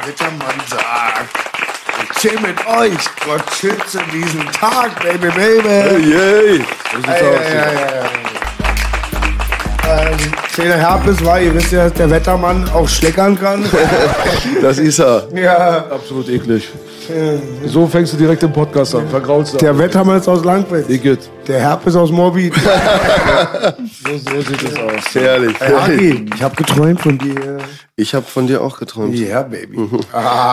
der Wettermann sagt. Ich chill mit euch. Gott schütze diesen Tag, Baby, Baby. Yay! Ja, ja, ja, ja. Ähm, kleiner Herpes war, ihr wisst ja, dass der Wettermann auch schleckern kann. Das ist er. ja, Absolut eklig. So fängst du direkt den Podcast an. Vergraulst du. der Wettermann ist aus Langwitz. Igitt. Der Herpes aus Morbid. So, so sieht es aus. Herrlich. Hey, Hagi, ich habe geträumt von dir. Ich habe von dir auch geträumt. Ja, Baby.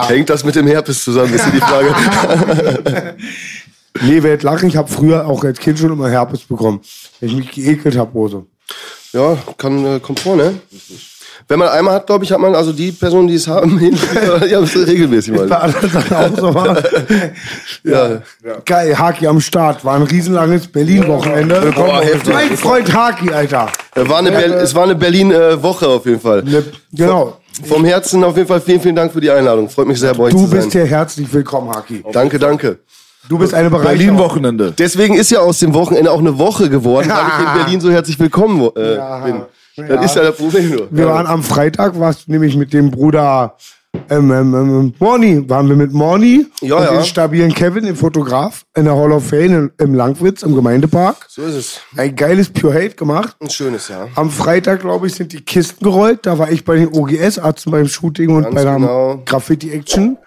Hängt das mit dem Herpes zusammen, ist hier die Frage. Nee, werd lachen. Ich habe früher auch als Kind schon immer Herpes bekommen. Wenn ich mich geekelt habe, Hose. Ja, kann, äh, kommt vor, ne? Wenn man einmal hat, glaube ich, hat man, also die Personen, die es haben, die haben es regelmäßig Bei mal. anderen Sachen auch so war. Ja. Geil, Haki am Start. War ein riesenlanges Berlin-Wochenende. Boah, heftig. mein Freund Haki, Alter. Äh, War eine Ber es war eine Berlin-Woche auf jeden Fall. Ne, genau. Vom Herzen auf jeden Fall vielen, vielen Dank für die Einladung. Freut mich sehr, bei euch Du zu sein. bist hier herzlich willkommen, Haki. Danke, danke. Du bist eine Bereicherung. Berlin-Wochenende. Deswegen ist ja aus dem Wochenende auch eine Woche geworden, weil ich in Berlin so herzlich willkommen äh, Ja. bin. Ja. Das ist ja das Problem nur. Wir waren am Freitag, warst du nämlich mit dem Bruder ähm, ähm, ähm, Morni, waren wir mit Morni Ja, und ja. dem stabilen Kevin, dem Fotograf, in der Hall of Fame in, im Langwitz, im Gemeindepark. So ist es. Ein geiles Pure Hate gemacht. Ein schönes Jahr. Am Freitag, glaube ich, sind die Kisten gerollt. Da war ich bei den OGS-Ärzten beim Shooting und Ganz bei der genau. Graffiti-Action.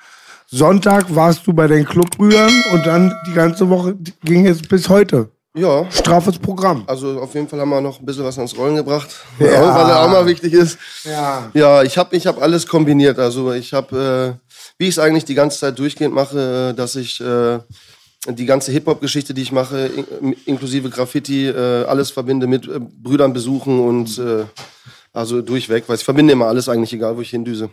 Sonntag warst du bei den Clubbrüdern und dann die ganze Woche ging es bis heute. Ja. Straffes Programm. Also auf jeden Fall haben wir noch ein bisschen was ans Rollen gebracht, Ja. ja auch mal wichtig ist. Ja. Ja, ich habe ich hab alles kombiniert. Also ich habe, äh, wie ich es eigentlich die ganze Zeit durchgehend mache, äh, dass ich äh, die ganze Hip-Hop-Geschichte, die ich mache, in, inklusive Graffiti, äh, alles verbinde mit äh, Brüdern besuchen und äh, also durchweg, weil ich verbinde immer alles eigentlich, egal wo ich hindüse.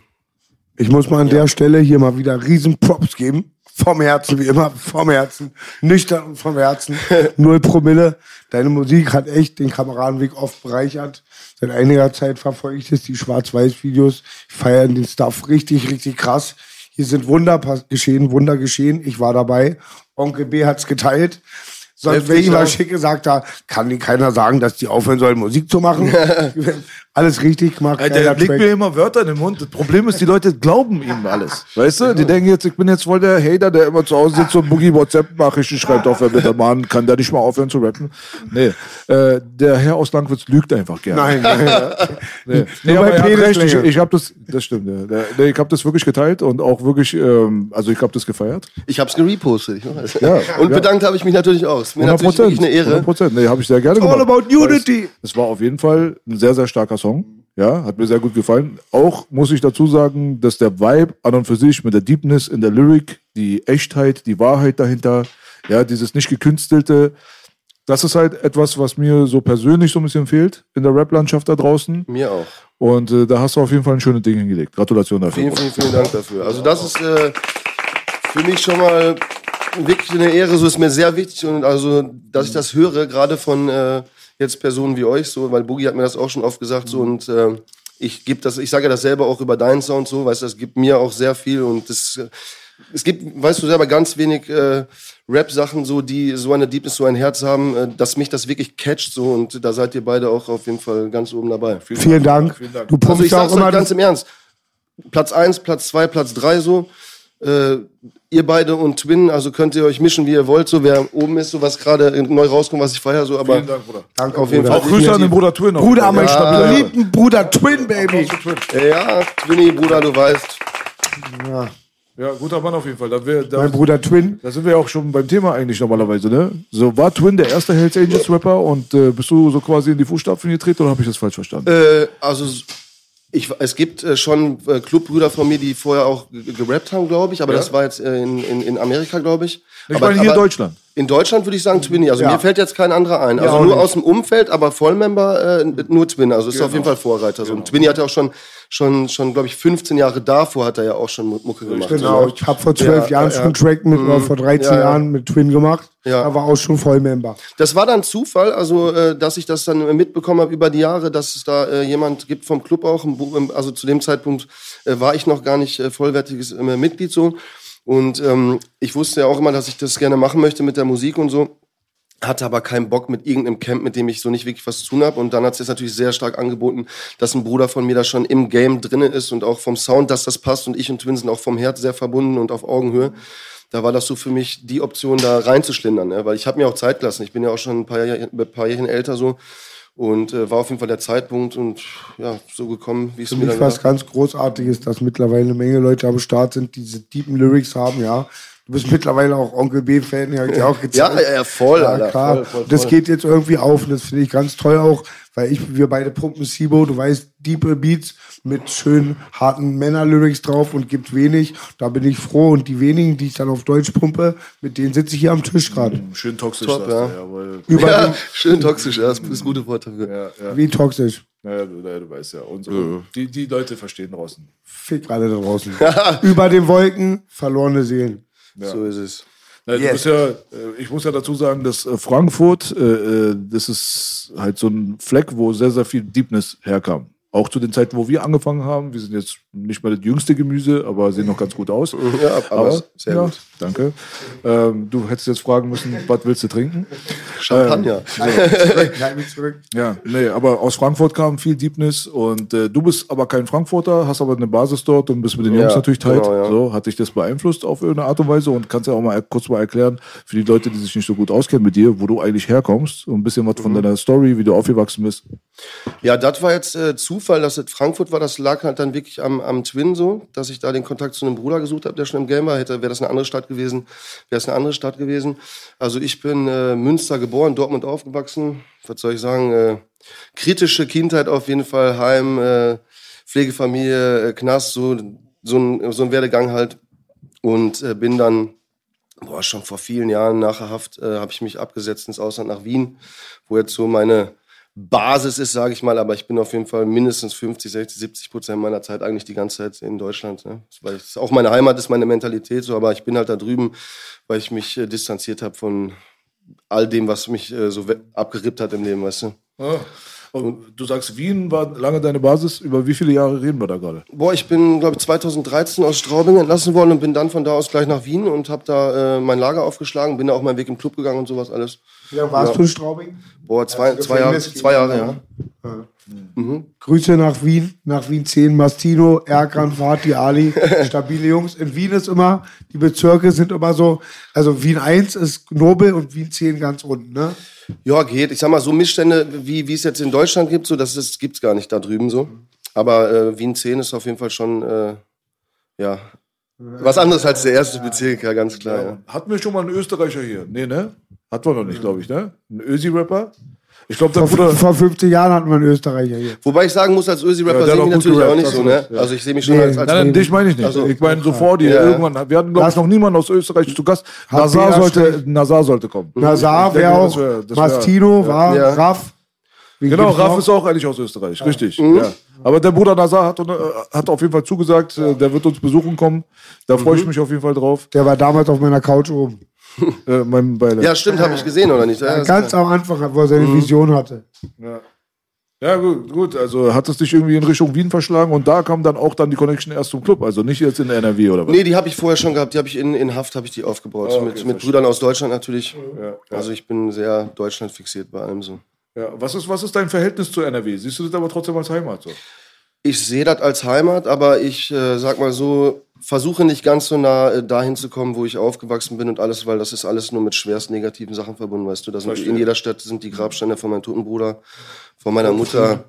Ich muss mal an der Stelle hier mal wieder riesen Props geben. Vom Herzen, wie immer, vom Herzen. Nüchtern und vom Herzen. Null Promille. Deine Musik hat echt den Kameradenweg oft bereichert. Seit einiger Zeit verfolge ich das, die Schwarz-Weiß-Videos. Ich feiere den Stuff richtig, richtig krass. Hier sind Wunder geschehen, Wunder geschehen. Ich war dabei. Onkel B hat's geteilt. Sonst, wenn ich mal ja. schick gesagt habe, kann dir keiner sagen, dass die aufhören sollen, Musik zu machen. Alles richtig gemacht. Alter, der legt mir immer Wörter in den Mund. Das Problem ist, die Leute glauben ihm alles. Weißt du? Die denken jetzt, ich bin jetzt voll der Hater, der immer zu Hause sitzt und Boogie WhatsApp-Nachrichten schreibt auf der bitte Mann, kann der nicht mal aufhören zu rappen? Nee. Äh, der Herr aus Langwitz lügt einfach gerne. Nein, nein. Nee, nee aber er recht. Ich, ich habe das, das stimmt. Ja. Der, nee, ich habe das wirklich geteilt und auch wirklich, ähm, also ich habe das gefeiert. Ich habe es gerepostet. Ich weiß. Ja, und ja. bedankt habe ich mich natürlich auch. Ist mir 100 natürlich wirklich eine Ehre. 100 Nee, habe ich sehr gerne All gemacht. about unity. Es war auf jeden Fall ein sehr, sehr starker Song. Ja, hat mir sehr gut gefallen. Auch muss ich dazu sagen, dass der Vibe an und für sich mit der Deepness in der Lyric, die Echtheit, die Wahrheit dahinter, ja, dieses nicht gekünstelte, das ist halt etwas, was mir so persönlich so ein bisschen fehlt in der Rap-Landschaft da draußen. Mir auch. Und äh, da hast du auf jeden Fall ein schönes Ding hingelegt. Gratulation dafür. Vielen, vielen, vielen Dank dafür. Also das ist äh, für mich schon mal wirklich eine Ehre. So ist mir sehr wichtig und also, dass ich das höre, gerade von äh, jetzt Personen wie euch, so, weil Boogie hat mir das auch schon oft gesagt so und äh, ich gebe das, ich sage ja das selber auch über deinen Sound so, weißt du, das gibt mir auch sehr viel und das, äh, es gibt, weißt du selber, ganz wenig äh, Rap-Sachen so, die so eine Deepness, so ein Herz haben, äh, dass mich das wirklich catcht so und da seid ihr beide auch auf jeden Fall ganz oben dabei. Vielen Dank. Du Also pumpst ich ja sag's auch immer ganz im Ernst. Platz 1, Platz 2, Platz 3 so. Äh, ihr beide und Twin, also könnt ihr euch mischen, wie ihr wollt, so wer oben ist, so was gerade neu rauskommt, was ich feiere, so, aber Dank, Bruder. Danke, auf jeden Bruder. Fall. Auch Grüße an den Bruder Twin. auch. Bruder, mein Ja. geliebten Bruder Twin, Baby. Ja, Twinny, Bruder, du weißt. Ja, guter Mann auf jeden Fall. Da, wär, da, Mein Bruder Twin. da sind wir ja auch schon beim Thema eigentlich normalerweise, ne? So, war Twin der erste Hells Angels Rapper und äh, bist du so quasi in die Fußstapfen getreten oder habe ich das falsch verstanden? Äh, also ich, es gibt äh, schon äh, Clubbrüder von mir, die vorher auch ge- gerappt haben, glaube ich, aber Ja? das war jetzt äh, in, in, in Amerika, glaube ich. Ich aber, meine hier in aber Deutschland. In Deutschland würde ich sagen Twinny. Also Ja. mir fällt jetzt kein anderer ein. Also nur nicht. aus dem Umfeld, aber Vollmember äh, nur Twin. Also ist auf jeden Fall Vorreiter. So. Und Twinny hat ja auch schon, schon, schon glaube ich, 15 Jahre davor hat er ja auch schon Mu- Mucke gemacht. Genau, ich habe vor zwölf Ja, Jahren ja, schon einen Track mit, oder vor 13 Ja, ja. Jahren mit Twin gemacht. Ja. Da war auch schon Vollmember. Das war dann Zufall, also äh, dass ich das dann mitbekommen habe über die Jahre, dass es da äh, jemand gibt vom Club auch. Also zu dem Zeitpunkt äh, war ich noch gar nicht äh, vollwertiges äh, Mitglied so. Und ähm, ich wusste ja auch immer, dass ich das gerne machen möchte mit der Musik und so. Hatte aber keinen Bock mit irgendeinem Camp, mit dem ich so nicht wirklich was zu tun habe. Und dann hat es jetzt natürlich sehr stark angeboten, dass ein Bruder von mir da schon im Game drinne ist und auch vom Sound, dass das passt. Und ich und Twin sind auch vom Herz sehr verbunden und auf Augenhöhe. Da war das so für mich die Option, da reinzuschlindern. Ne? Weil ich habe mir auch Zeit gelassen. Ich bin ja auch schon ein paar, Jahr, ein paar Jährchen älter so. Und äh, war auf jeden Fall der Zeitpunkt und ja, so gekommen, wie es mir dann was ganz Großartiges, dass mittlerweile eine Menge Leute am Start sind, die diese tiefen Lyrics haben, ja. Du bist mittlerweile auch Onkel B-Fan, ja, auch gezeigt. ja, ja, voll, Ja, Alter, klar. voll, voll, Das voll. geht jetzt irgendwie auf und das finde ich ganz toll auch, weil ich, wir beide pumpen Sibo, du weißt, diepe Beats mit schönen, harten Männer-Lyrics drauf und gibt wenig. Da bin ich froh und die wenigen, die ich dann auf Deutsch pumpe, mit denen sitze ich hier am Tisch gerade. Schön toxisch, Top, du, ja. Ja, den, schön toxisch, ja, das ist das gute Wort dafür. Ja, ja. wie toxisch. Ja, du, ja, du weißt ja. Unsere, die, die Leute verstehen draußen. Fick alle da draußen. Über den Wolken, verlorene Seelen. So ist es. Na, du Yes. bist ja, äh, ich muss ja dazu sagen, dass äh, Frankfurt, äh, das ist halt so ein Fleck, wo sehr, sehr viel Deepness herkam. Auch zu den Zeiten, wo wir angefangen haben. Wir sind jetzt nicht mehr das jüngste Gemüse, aber sehen noch ganz gut aus. Ja, aber sehr ja, gut. Danke. Ähm, du hättest jetzt fragen müssen, was willst du trinken? Champagner. Nein, mich zurück. Ja, nee, aber aus Frankfurt kam viel Deepness und äh, du bist aber kein Frankfurter, hast aber eine Basis dort und bist mit den Jungs Ja, natürlich tight. genau, ja. So, hat dich das beeinflusst auf irgendeine Art und Weise und kannst ja auch mal kurz mal erklären für die Leute, die sich nicht so gut auskennen mit dir, wo du eigentlich herkommst und ein bisschen was Mhm. von deiner Story, wie du aufgewachsen bist. Ja, das war jetzt äh, Zufall, dass es Frankfurt war. Das lag halt dann wirklich am, am Twin so, dass ich da den Kontakt zu einem Bruder gesucht habe, der schon im Game war. Hätte, wäre das eine andere Stadt gewesen, wäre es eine andere Stadt gewesen. Also ich bin äh, Münster geboren, Dortmund aufgewachsen. Was soll ich sagen? Äh, kritische Kindheit auf jeden Fall, Heim, äh, Pflegefamilie, äh, Knast, so, so, ein, so ein Werdegang halt. Und äh, bin dann boah, schon vor vielen Jahren nach Haft äh, habe ich mich abgesetzt ins Ausland nach Wien, wo jetzt so meine Basis ist, sage ich mal, aber ich bin auf jeden Fall mindestens 50, 60, 70 Prozent meiner Zeit eigentlich die ganze Zeit in Deutschland. Ne? Weil es auch meine Heimat ist, meine Mentalität so, aber ich bin halt da drüben, weil ich mich äh, distanziert habe von all dem, was mich äh, so abgerippt hat im Leben, weißt du. Und du sagst, Wien war lange deine Basis. Über wie viele Jahre reden wir da gerade? Boah, ich bin, glaube ich, 2013 aus Straubing entlassen worden und bin dann von da aus gleich nach Wien und habe da äh, mein Lager aufgeschlagen, bin da auch meinen Weg im Club gegangen und sowas alles. Ja, warst du in Straubing? Boah, zwei, zwei, Jahre, Gefängnis zwei Jahre, gegen- ja. Grüße nach Wien, nach Wien 10, Mastino, Erkan, Fatih, Ali, stabile Jungs. In Wien ist immer, die Bezirke sind immer so, also Wien 1 ist Nobel und Wien 10 ganz unten, ne? Ja, geht. Ich sag mal, so Missstände, wie, wie es jetzt in Deutschland gibt, so, das, das gibt's gar nicht da drüben so. Aber äh, Wien 10 ist auf jeden Fall schon, äh, ja, was anderes als der erste Bezirk, ja, ganz klar. Ja. Hatten wir schon mal einen Österreicher hier? Nee, ne? Hatten wir noch nicht, glaube ich, ne? Ein Ösi-Rapper? Ich glaube, Vor, Bruder. vor 50 Jahren hatten wir einen Österreicher hier. Wobei ich sagen muss, als Ja, Ösi-Rapper hat sehe ich auch mich natürlich auch gerappt, nicht so, hast ne? ja. Also ich sehe mich schon Nee. als, als Nein, nein, dich meine ich nicht. Also, ich meine so vor dir. Ja. Irgendwann, wir hatten, glaube ich, noch niemanden aus Österreich zu Gast. Nazar sollte, Nazar sollte kommen. Nazar wäre auch, wär- Mastino war, Ja. Raff. Wen Genau, Raff noch? ist auch eigentlich aus Österreich, richtig. Ja. Aber der Bruder Nazar hat, äh, hat auf jeden Fall zugesagt, äh, der wird uns besuchen kommen. Da freue ich mich auf jeden Fall drauf. Der war damals auf meiner Couch oben. Äh, mein Beileid. Ja, stimmt, habe ich gesehen, oder nicht? Ja, Ganz am Anfang, wo er seine Mhm. Vision hatte. Ja, gut, gut. Also hat es dich irgendwie in Richtung Wien verschlagen und da kam dann auch dann die Connection erst zum Club. Also nicht jetzt in NRW oder was? Nee, die habe ich vorher schon gehabt. Die habe ich in, in Haft habe ich die aufgebaut. Ah, okay, mit, mit. Brüdern aus Deutschland natürlich. Ja, Also ich bin sehr Deutschland fixiert bei allem so. ja. Was, ist, was ist dein Verhältnis zu NRW? Siehst du das aber trotzdem als Heimat so? Ich sehe das als Heimat, aber ich äh, sag mal so, versuche nicht ganz so nah äh, dahin zu kommen, wo ich aufgewachsen bin und alles, weil das ist alles nur mit schwerst negativen Sachen verbunden, weißt du. Das sind, in jeder Stadt sind die Grabsteine von meinem toten Bruder, von meiner Mutter.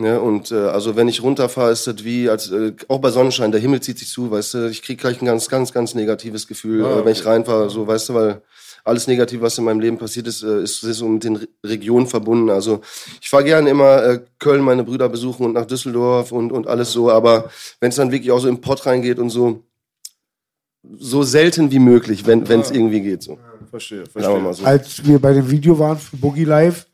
Ja, und äh, also wenn ich runterfahre, ist das wie, als äh, auch bei Sonnenschein, der Himmel zieht sich zu, weißt du, ich krieg gleich ein ganz, ganz, ganz negatives Gefühl, Ah, äh, wenn ich reinfahre, so, weißt du, weil alles Negative, was in meinem Leben passiert ist, äh, ist, ist so mit den Re Regionen verbunden. Also ich fahre gerne immer äh, Köln meine Brüder besuchen und nach Düsseldorf und, und alles so, aber wenn es dann wirklich auch so im Pott reingeht und so, so selten wie möglich, wenn es irgendwie geht. So. Verstehe, Sagen wir mal so. Als wir bei dem Video waren für Boogie Live,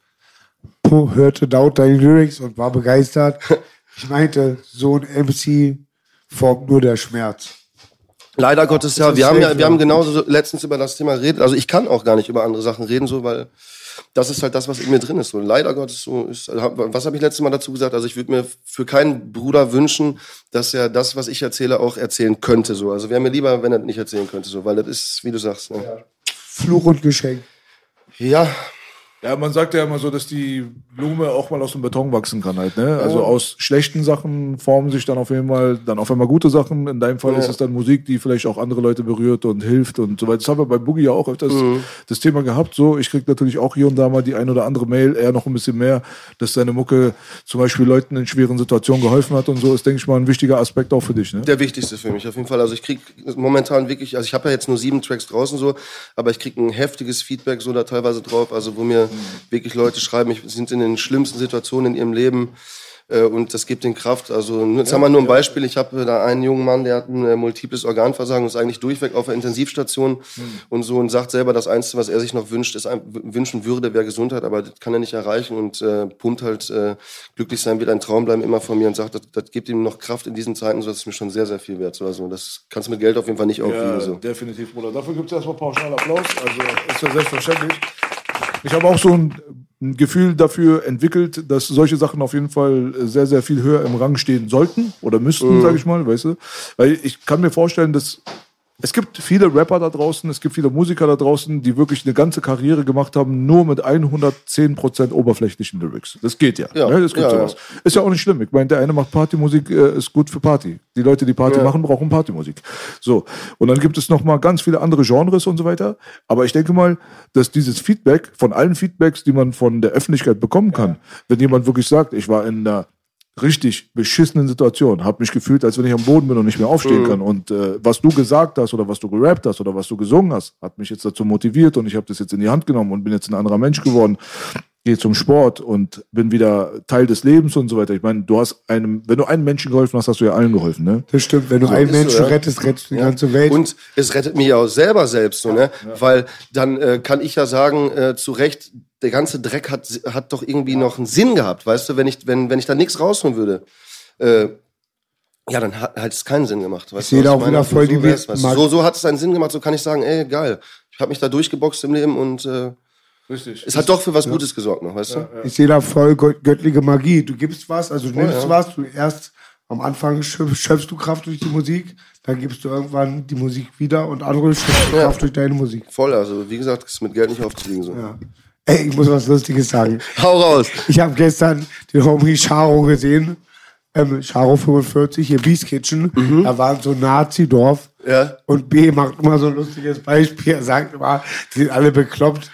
Po hörte Daut deine Lyrics und war begeistert. Ich meinte, so ein MC formt nur der Schmerz. Leider Gottes ja. ist Wir haben ja, wir haben ja. genauso so letztens über das Thema geredet. Also ich kann auch gar nicht über andere Sachen reden, so weil das ist halt das, was in mir drin ist. So leider Gottes so ist. Was habe ich letztes Mal dazu gesagt? Also ich würde mir für keinen Bruder wünschen, dass er das, was ich erzähle, auch erzählen könnte. So, also wäre mir lieber, wenn er das nicht erzählen könnte. So, weil das ist, wie du sagst. Ne? Fluch und Geschenk. Ja, Ja, man sagt ja immer so, dass die Blume auch mal aus dem Beton wachsen kann halt, ne? Also aus schlechten Sachen formen sich dann auf jeden Fall dann auf einmal gute Sachen. In deinem Fall Ja. ist es dann Musik, die vielleicht auch andere Leute berührt und hilft und so weiter. Das haben wir bei Boogie ja auch öfters Mhm. das Thema gehabt. So, ich krieg natürlich auch hier und da mal die ein oder andere Mail, eher noch ein bisschen mehr, dass deine Mucke zum Beispiel Leuten in schweren Situationen geholfen hat und so ist, denke ich mal, ein wichtiger Aspekt auch für dich, ne? der wichtigste für mich auf jeden Fall. Also ich krieg momentan wirklich, also ich habe ja jetzt nur sieben Tracks draußen so, aber ich krieg ein heftiges Feedback so da teilweise drauf, also wo mir wirklich Leute schreiben, ich sind in den schlimmsten Situationen in ihrem Leben äh, und das gibt den Kraft. Also jetzt haben wir nur ein Beispiel, ich habe da einen jungen Mann, der hat ein äh, multiples Organversagen, ist eigentlich durchweg auf der Intensivstation und so und sagt selber, das Einzige, was er sich noch wünscht, ist wünschen würde, wäre Gesundheit, aber das kann er nicht erreichen und äh, pumpt halt äh, glücklich sein, wird ein Traum bleiben immer von mir und sagt, das, das gibt ihm noch Kraft in diesen Zeiten, so das ist mir schon sehr, sehr viel wert. So, also das kannst du mit Geld auf jeden Fall nicht aufwiegen. Ja, So. definitiv, Bruder. Dafür gibt es erstmal pauschal Applaus. Also ist ja selbstverständlich. Ich habe auch so ein, ein Gefühl dafür entwickelt, dass solche Sachen auf jeden Fall sehr, sehr viel höher im Rang stehen sollten oder müssten, Mhm. sage ich mal, weißt du? Weil ich kann mir vorstellen, dass es gibt viele Rapper da draußen, es gibt viele Musiker da draußen, die wirklich eine ganze Karriere gemacht haben, nur mit 110% oberflächlichen Lyrics. Das geht ja. Ja, ne? Das gibt ja, sowas. Ist ja auch nicht schlimm. Ich meine, der eine macht Partymusik, äh, ist gut für Party. Die Leute, die Party Ja. machen, brauchen Partymusik. So. Und dann gibt es noch mal ganz viele andere Genres und so weiter. Aber ich denke mal, dass dieses Feedback, von allen Feedbacks, die man von der Öffentlichkeit bekommen kann, wenn jemand wirklich sagt, ich war in einer richtig beschissenen Situation, habe mich gefühlt, als wenn ich am Boden bin und nicht mehr aufstehen kann. Und äh, was du gesagt hast oder was du gerappt hast oder was du gesungen hast, hat mich jetzt dazu motiviert und ich habe das jetzt in die Hand genommen und bin jetzt ein anderer Mensch geworden. Gehe zum Sport und bin wieder Teil des Lebens und so weiter. Ich meine, du hast einem, wenn du einem Menschen geholfen hast, hast du ja allen geholfen, ne? Das stimmt. Wenn du einen ist so, Menschen ja. rettest, rettest du die Ja. ganze Welt. Und es rettet mich ja auch selber selbst, so, ne? Weil dann äh, kann ich ja sagen, äh, zu Recht, der ganze Dreck hat, hat doch irgendwie noch einen Sinn gehabt, weißt du, wenn ich, wenn, wenn ich da nichts rausholen würde. Äh, ja, dann hat, hat es keinen Sinn gemacht. Weißt Ich sehe du, da was auch wieder voll so, die wär's, weißt so, so hat es einen Sinn gemacht, so kann ich sagen, ey, geil. Ich habe mich da durchgeboxt im Leben und äh, Richtig. es hat doch für was Gutes gesorgt noch, weißt du? Ich sehe da voll gött- göttliche Magie. Du gibst was, also du nimmst ja. was, du erst am Anfang schöpf- schöpfst du Kraft durch die Musik, dann gibst du irgendwann die Musik wieder und andere schöpfen Ja. Kraft durch deine Musik. Voll, also wie gesagt, ist mit Geld nicht aufzuwiegen. So. Ey, ich muss was Lustiges sagen. Hau raus! Ich habe gestern den Homie Charo gesehen. Ähm, Charo 45, hier Beast Kitchen. Da war so ein Nazi-Dorf. Ja. Und B macht immer so ein lustiges Beispiel. Er sagt immer, die sind alle bekloppt.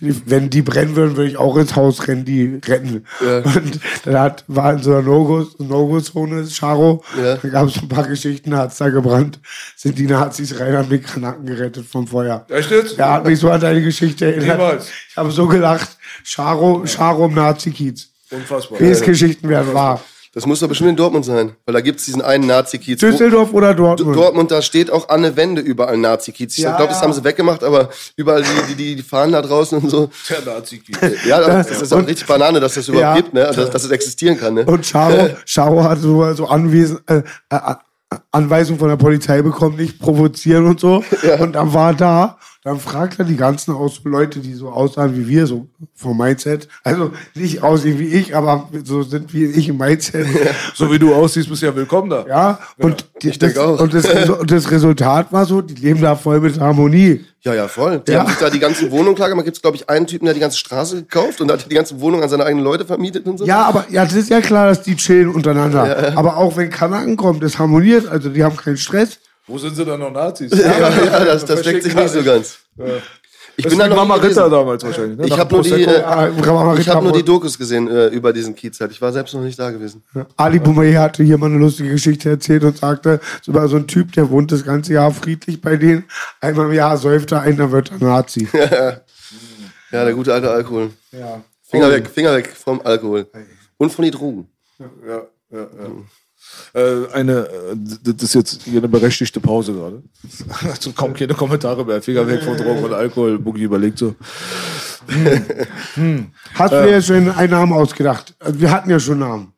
Wenn die brennen würden, würde ich auch ins Haus rennen, die retten. Und dann hat, war in so einer No-Go- No-Go-Zone, Charo. Ja. Da gab es ein paar Geschichten, hat es da gebrannt. Sind die Nazis rein, haben die Granaten gerettet vom Feuer. Echt jetzt? Ja, hat mich so an deine Geschichte erinnert. Niemals. Ich habe so gelacht. Charo, Charo im Nazi-Kiez. Unfassbar. Bs Geschichten werden wahr. Das muss doch bestimmt in Dortmund sein, weil da gibt's diesen einen Nazi-Kiez. Düsseldorf oder Dortmund? Dortmund, da steht auch an der Wände überall Nazi-Kiez. Ich Ja, glaube, das ja. haben sie weggemacht, aber überall die, die, die fahren da draußen und so. Der nazi Ja, aber das ist auch richtig Banane, dass das überhaupt Ja. gibt, ne? dass, dass es existieren kann. Ne? Und Charo, Charo hat so, so Anwesen, äh, äh, Anweisungen von der Polizei bekommen, nicht provozieren und so. Und dann war er da, dann fragt er die ganzen Leute, die so aussahen wie wir, so vom Mindset. Also nicht aussehen wie ich, aber so sind wie ich im Mindset. So wie du aussiehst, bist du ja willkommen da. Ja, und, ich das, und, das, und das Resultat war so, die leben da voll mit Harmonie. Ja, ja, voll. Die Ja. haben sich da die ganzen Wohnungen klar gemacht. Gibt's glaube ich, einen Typen, der die ganze Straße gekauft und hat die ganze Wohnung an seine eigenen Leute vermietet und so. Ja, aber ja, das ist ja klar, dass die chillen untereinander. Aber auch wenn Kanaken kommt, das harmoniert, also die haben keinen Stress. Wo sind sie dann noch Nazis? ja, ja das, das deckt sich nicht so ganz. Ich Das bin ist da wie noch Mama. Ritter damals wahrscheinlich. Ne? Ich habe nur, die, äh, Ah, ich hab nur die Brot. Dokus gesehen äh, über diesen Kiez halt. Ich war selbst noch nicht da gewesen. Ali Boumaier hatte hier mal eine lustige Geschichte erzählt und sagte, so war so ein Typ, der wohnt das ganze Jahr friedlich bei denen. Einmal im Jahr säuft er, einer wird er Nazi. Ja, der gute alte Alkohol. ja. Finger Oh. weg, Finger weg vom Alkohol. Und von den Drogen. Ja, ja, ja. Äh, eine, äh, das ist jetzt hier eine berechtigte Pause gerade. Also kaum keine Kommentare mehr. Finger weg von Drogen und Alkohol. Boogie überlegt so. Hast du dir schon einen Namen ausgedacht? Also wir hatten ja schon Namen.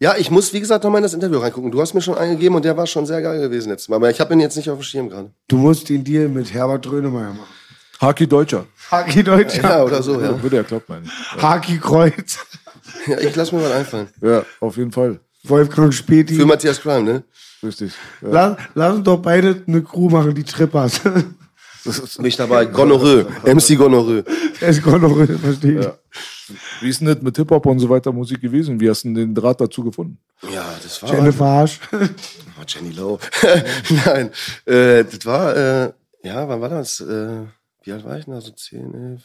Ja, ich muss, wie gesagt, nochmal in das Interview reingucken. Du hast mir schon eingegeben und der war schon sehr geil gewesen letztes Mal. Aber ich habe ihn jetzt nicht auf dem Schirm gerade. Du musst den Deal mit Herbert Grönemeyer machen. Haki Deutscher. Haki Deutscher, Ja, oder so, ja. Würde ja klappen, meine ich. Haki Kreuz, ja ich lass mir mal einfallen. Ja, auf jeden Fall. Wolfgang Späti. Für Matthias Crime, ne? Richtig. Ja. Lass, lass uns doch beide eine Crew machen, die Trippers. Bin ich dabei. Gonorrhoe. MC Gonorrhoe. Der ist Gonorrhoe, verstehe ich. Ja. Wie ist denn das mit Hip-Hop und so weiter Musik gewesen? Wie hast du denn den Draht dazu gefunden? Ja, das war. Jennifer Harsch. Oh, Jenny Lowe. Nein, äh, das war, äh, ja, wann war das? Äh, wie alt war ich denn da? So 10, 11?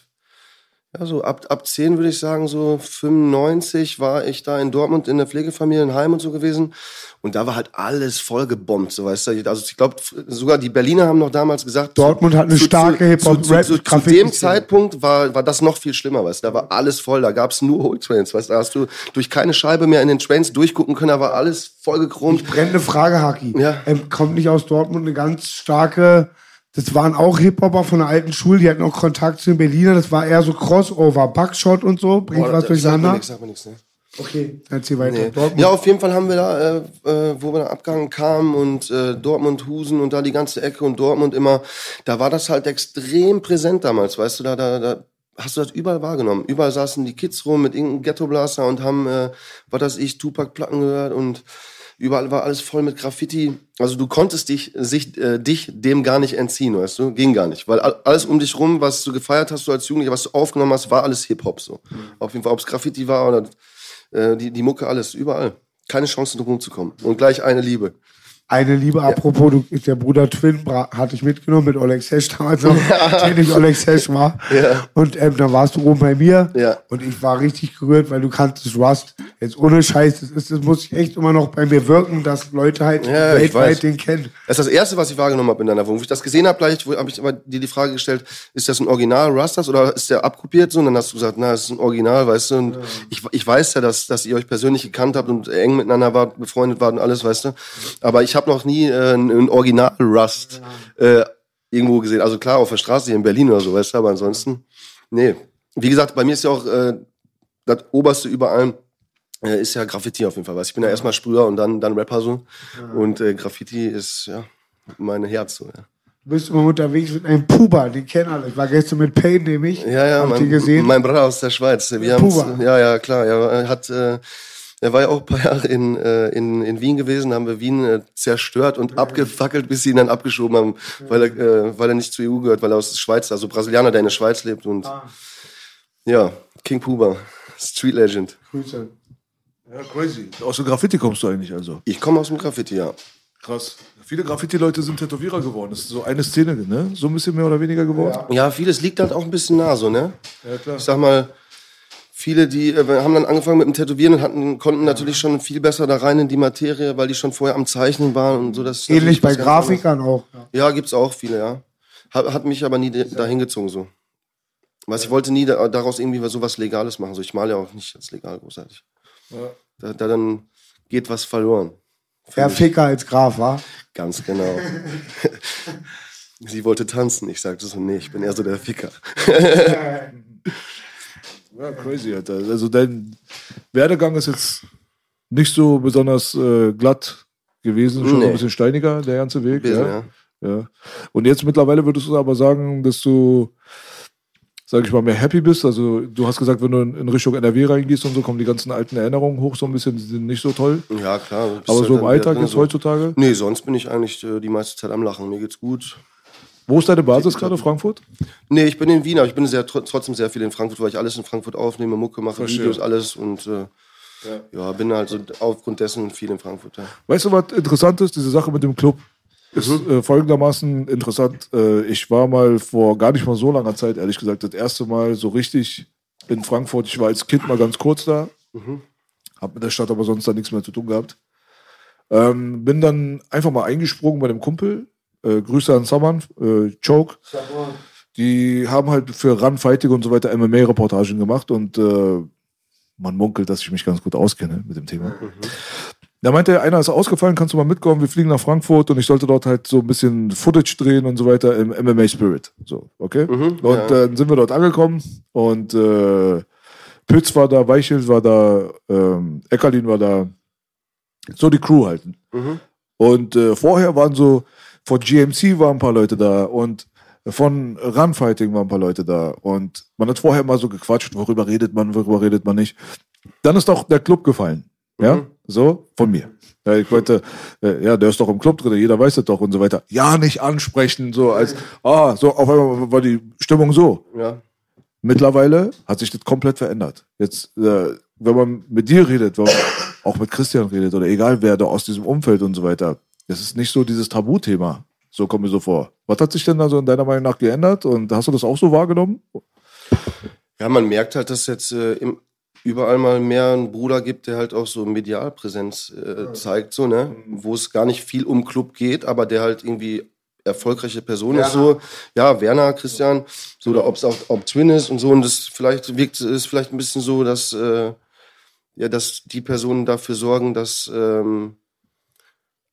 Ja, so ab, ab 10 würde ich sagen, so 95 war ich da in Dortmund in der Pflegefamilie, in Heim und so gewesen. Und da war halt alles voll gebombt, so weißt du. Also ich glaube, sogar die Berliner haben noch damals gesagt, Dortmund hat eine starke zu, zu, Rap- zu, zu dem Zeitpunkt war, war das noch viel schlimmer, weißt du. Da war alles voll, da gab's nur Whole Trains, weißt du. Da hast du durch keine Scheibe mehr in den Trains durchgucken können, da war alles voll gechromt. Brennende Frage, Haki. Ja. Ähm, kommt nicht aus Dortmund eine ganz starke, das waren auch Hip-Hopper von der alten Schule, die hatten auch Kontakt zu den Berliner, das war eher so Crossover, Buckshot und so, bringt Boah, was durcheinander. sagt mir nix, ne? Okay, erzähl weiter. Nee. Ja, auf jeden Fall haben wir da, äh, äh, wo wir da abgegangen kamen und äh, Dortmund, Husen und da die ganze Ecke und Dortmund immer, da war das halt extrem präsent damals, weißt du, da, da, da hast du das überall wahrgenommen. Überall saßen die Kids rum mit irgendeinem Ghetto-Blaster und haben, äh, was weiß ich, Tupac-Platten gehört und überall war alles voll mit Graffiti. Also du konntest dich, sich, äh, dich dem gar nicht entziehen, weißt du, ging gar nicht. Weil all- alles um dich rum, was du gefeiert hast, du als Jugendlicher, was du aufgenommen hast, war alles Hip-Hop so. Auf jeden Fall, ob es Graffiti war oder äh, die, die Mucke, alles, überall. Keine Chance, drum zu kommen. Und gleich eine Liebe. Eine Liebe, apropos, du, der Bruder Twin, hatte ich mitgenommen mit Oleg Sesh damals noch, den ich Oleg Sesh war. Ja. Und ähm, da warst du oben bei mir. Ja. Und ich war richtig gerührt, weil du kannst das Rust. Jetzt ohne Scheiß, das, ist, das muss echt immer noch bei mir wirken, dass Leute halt Ja, weltweit den kennen. Das ist das Erste, was ich wahrgenommen habe in deiner Wohnung. Wo ich das gesehen habe, gleich habe ich dir die Frage gestellt, ist das ein Original Rastas oder ist der abkopiert so? Und dann hast du gesagt, na, das ist ein Original, weißt du. Und ich, ich weiß ja, dass, dass ihr euch persönlich gekannt habt und eng miteinander wart, befreundet wart und alles, weißt du. Aber ich habe noch nie äh, ein, ein Original Rust äh, irgendwo gesehen. Also klar, auf der Straße hier in Berlin oder so, weißt du, aber ansonsten, nee. Wie gesagt, bei mir ist ja auch äh, das Oberste überall äh, ist ja Graffiti auf jeden Fall. Weißt? Ich bin ja erstmal Sprüher und dann, dann Rapper so. Und äh, Graffiti ist, ja, mein Herz so, ja. Du bist immer unterwegs mit einem Puba, den kennen alle. Ich war gestern mit Payne, nämlich. Ja, ja, mein, gesehen? mein Bruder aus der Schweiz. Wir Puba. ja, ja, klar. Er hat, äh, er war ja auch ein paar Jahre in, äh, in, in Wien gewesen, da haben wir Wien äh, zerstört und abgefackelt, bis sie ihn dann abgeschoben haben, weil er, äh, weil er nicht zur EU gehört, weil er aus der Schweiz, also Brasilianer, der in der Schweiz lebt und Ah. ja, King Puba, Street Legend. Grüße. Ja, crazy. Aus dem Graffiti kommst du eigentlich also. Ich komme aus dem Graffiti, ja. Krass. Viele Graffiti-Leute sind Tätowierer geworden. Das ist so eine Szene, ne? So ein bisschen mehr oder weniger geworden. Ja, vieles liegt halt auch ein bisschen nah, so, ne? Ja, klar. Ich sag mal, viele, die äh, haben dann angefangen mit dem Tätowieren und hatten, konnten natürlich schon viel besser da rein in die Materie, weil die schon vorher am Zeichnen waren und so. Das ist Ähnlich bei Grafikern auch. Ja, gibt's auch viele, ja. Hat, hat mich aber nie dahin gezogen, so. Was ich wollte nie da, daraus irgendwie so was Legales machen. So, ich male ja auch nicht als legal großartig. Da, da dann geht was verloren. Eher Ficker als Graf, war. Ganz genau. Sie wollte tanzen. Ich sagte so, nee, ich bin eher so der Ficker. Ja, crazy, Alter. Also dein Werdegang ist jetzt nicht so besonders äh, glatt gewesen, schon Nee. ein bisschen steiniger, der ganze Weg. Bisschen, ja. Ja. Und jetzt mittlerweile würdest du aber sagen, dass du, sag ich mal, mehr happy bist. Also du hast gesagt, wenn du in Richtung NRW reingehst und so, kommen die ganzen alten Erinnerungen hoch, so ein bisschen, die sind nicht so toll. Ja, klar. Aber so im Alltag drin, jetzt heutzutage. Nee, sonst bin ich eigentlich äh, die meiste Zeit am Lachen. Mir geht's gut. Wo ist deine Basis gerade, Frankfurt? Nee, ich bin in Wien, aber ich bin sehr, tr- trotzdem sehr viel in Frankfurt, weil ich alles in Frankfurt aufnehme, Mucke mache, Verstehe. Videos, alles und äh, ja. bin halt so aufgrund dessen viel in Frankfurt. Ja. Weißt du, was interessant ist? Diese Sache mit dem Club. ist äh, folgendermaßen interessant. Äh, ich war mal vor gar nicht mal so langer Zeit, ehrlich gesagt, das erste Mal so richtig in Frankfurt. Ich war als Kind mal ganz kurz da. Hab mit der Stadt aber sonst da nichts mehr zu tun gehabt. Ähm, bin dann einfach mal eingesprungen bei dem Kumpel. Äh, Grüße an Saman, äh, Choke. Die haben halt für Run Fighting und so weiter MMA-Reportagen gemacht und äh, man munkelt, dass ich mich ganz gut auskenne mit dem Thema. Da meinte er, einer ist ausgefallen, kannst du mal mitkommen? Wir fliegen nach Frankfurt und ich sollte dort halt so ein bisschen Footage drehen und so weiter im MMA Spirit. So, okay? und äh, dann sind wir dort angekommen und äh, Pütz war da, Weichel war da, ähm, Eckerlin war da. So die Crew halten. Und äh, vorher waren so, von GMC waren ein paar Leute da und von Runfighting waren ein paar Leute da. Und man hat vorher mal so gequatscht, worüber redet man, worüber redet man nicht. Dann ist auch der Club gefallen. Ja, so von mir. Ja, ich wollte, äh, ja, der ist doch im Club drin, jeder weiß das doch und so weiter. Ja, nicht ansprechen, so als, ah, so auf einmal war die Stimmung so. Ja. Mittlerweile hat sich das komplett verändert. Jetzt, äh, wenn man mit dir redet, wenn man auch mit Christian redet oder egal wer da aus diesem Umfeld und so weiter, das ist nicht so dieses Tabuthema. So kommt mir so vor. Was hat sich denn da so in deiner Meinung nach geändert und hast du das auch so wahrgenommen? Ja, man merkt halt, dass jetzt äh, im, überall mal mehr einen Bruder gibt, der halt auch so Medialpräsenz äh, zeigt, so, ne? Wo es gar nicht viel um Club geht, aber der halt irgendwie erfolgreiche Person ist so. Ja, Werner, Christian, so, oder ob es auch ob Twin ist und so. Und das vielleicht wirkt es vielleicht ein bisschen so, dass, äh, ja, dass die Personen dafür sorgen, dass ähm,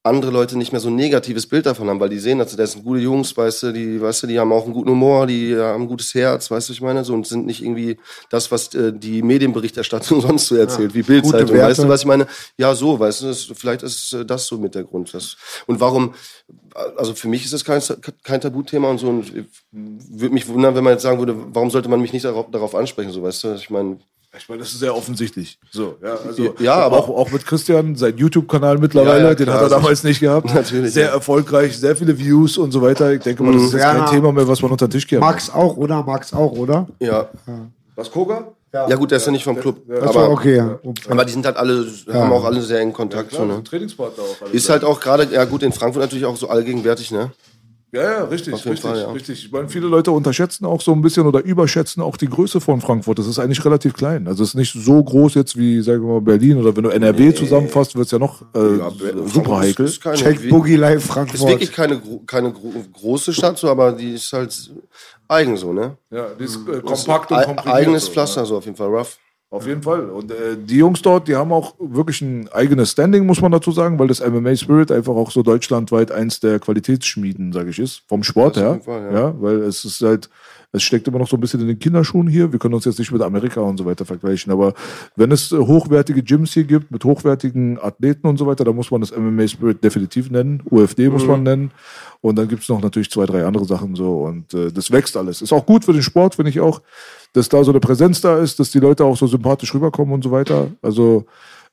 andere Leute nicht mehr so ein negatives Bild davon haben, weil die sehen, dass das sind gute Jungs, weißt du, die, weißt du, die haben auch einen guten Humor, die haben ein gutes Herz, weißt du, ich meine, so und sind nicht irgendwie das, was äh, die Medienberichterstattung sonst so erzählt, wie Bildzeitung, weißt du, was ich meine? Ja, so, weißt du, das, vielleicht ist äh, das so mit der Grund. Das, und warum? Also für mich ist das kein, kein Tabuthema und so und ich würde mich wundern, wenn man jetzt sagen würde, warum sollte man mich nicht darauf, darauf ansprechen, so, weißt du, ich meine, Ich meine, das ist sehr offensichtlich. So, ja, also, Ja, aber- auch, auch mit Christian, sein YouTube-Kanal mittlerweile, Ja, ja, den klar, hat er damals nicht gehabt. Natürlich, Sehr ja. erfolgreich, sehr viele Views und so weiter. Ich denke mal, das ist jetzt Ja. kein Thema mehr, was man unter den Tisch geht. Max auch, oder? Max auch, oder? ja. Was, Koga? Ja gut, der ist ja nicht vom Club. Aber, war okay, ja. aber die sind halt alle, haben auch alle sehr engen Kontakt. so, ne? Trainingspartner auch. alle. Ist halt auch gerade, ja gut, in Frankfurt natürlich auch so allgegenwärtig, ne? Ja, ja, richtig, richtig, Fall, ja. richtig. Ich meine, viele Leute unterschätzen auch so ein bisschen oder überschätzen auch die Größe von Frankfurt. Das ist eigentlich relativ klein. Also es ist nicht so groß jetzt wie, sagen wir mal, Berlin oder wenn du NRW zusammenfasst, wird es ja noch äh, super heikel. Ist, ist keine, Check Boogie Live ist Frankfurt. wirklich keine, keine gro große Stadt, so, aber die ist halt eigen so, ne? Ja, die ist äh, kompakt und Ei- komprimiert. Eigenes so, Pflaster, so auf jeden Fall rough. Auf jeden Fall. Und äh, die Jungs dort, die haben auch wirklich ein eigenes Standing, muss man dazu sagen, weil das MMA Spirit einfach auch so deutschlandweit eins der Qualitätsschmieden, sage ich, ist. Vom Sport her. jeden Fall, ja. ja. weil es ist halt, es steckt immer noch so ein bisschen in den Kinderschuhen hier. Wir können uns jetzt nicht mit Amerika und so weiter vergleichen. Aber wenn es äh, hochwertige Gyms hier gibt, mit hochwertigen Athleten und so weiter, dann muss man das MMA Spirit definitiv nennen. UFD muss Mhm. man nennen. Und dann gibt's noch natürlich zwei, drei andere Sachen so. Und äh, das wächst alles. Ist auch gut für den Sport, finde ich auch, dass da so eine Präsenz da ist, dass die Leute auch so sympathisch rüberkommen und so weiter. Also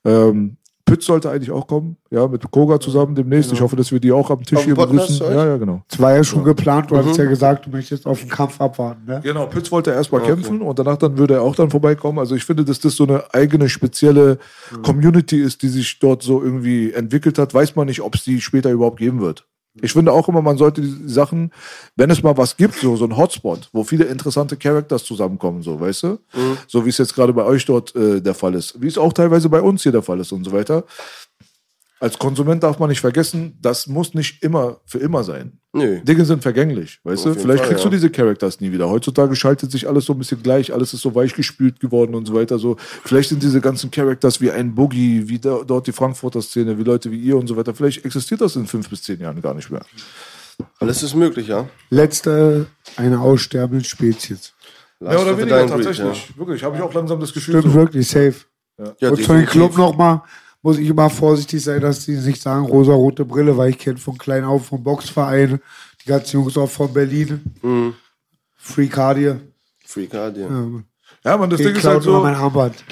ähm, Pütz sollte eigentlich auch kommen, ja, mit Koga zusammen demnächst. Ich hoffe, dass wir die auch am Tisch hier begrüßen. Ja, ja, genau. Das war ja schon geplant. Du hast ja gesagt, du möchtest auf den Kampf abwarten, ne? Genau, Pütz wollte erstmal kämpfen und danach dann würde er auch dann vorbeikommen. Also ich finde, dass das so eine eigene spezielle Community ist, die sich dort so irgendwie entwickelt hat. Weiß man nicht, ob es die später überhaupt geben wird. Ich finde auch immer, man sollte die Sachen, wenn es mal was gibt, so, so ein Hotspot, wo viele interessante Characters zusammenkommen, so, weißt du? So wie es jetzt gerade bei euch dort äh, der Fall ist. Wie es auch teilweise bei uns hier der Fall ist und so weiter. Als Konsument darf man nicht vergessen, das muss nicht immer für immer sein. Nö. Dinge sind vergänglich, weißt du? jeden Vielleicht Fall, kriegst ja. du diese Characters nie wieder. Heutzutage schaltet sich alles so ein bisschen gleich, alles ist so weichgespült geworden und so weiter. So, vielleicht sind diese ganzen Characters wie ein Boogie, wie da, dort die Frankfurter Szene, wie Leute wie ihr und so weiter. Vielleicht existiert das in fünf bis zehn Jahren gar nicht mehr. Alles ist möglich, ja. Letzte, eine aussterbende Spezies. Ja, oder weniger, Breed, tatsächlich. Wirklich, habe ich auch langsam das Gefühl. Stimmt So. wirklich, safe. Ja, Und für den. Club nochmal muss ich immer vorsichtig sein, dass die nicht sagen rosa-rote Brille, weil ich kenne von klein auf vom Boxverein die ganzen Jungs auch von Berlin. Mhm. Free Cardio. Free Card, ja. Ja, man, das Die Ding ist halt so.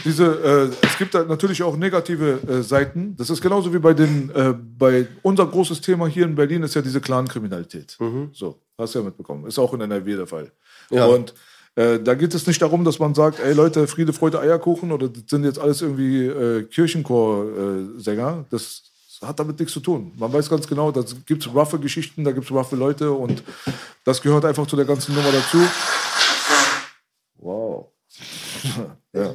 Diese, äh, es gibt da natürlich auch negative äh, Seiten. Das ist genauso wie bei den, äh, bei unser großes Thema hier in Berlin ist ja diese Clan-Kriminalität. So, hast du ja mitbekommen. Ist auch in NRW der Fall. Ja. Und äh, da geht es nicht darum, dass man sagt, ey Leute, Friede, Freude, Eierkuchen oder das sind jetzt alles irgendwie äh, Kirchenchor-Sänger. das hat damit nichts zu tun. Man weiß ganz genau, da gibt es roughe Geschichten, da gibt es roughe Leute und das gehört einfach zu der ganzen Nummer dazu. Wow.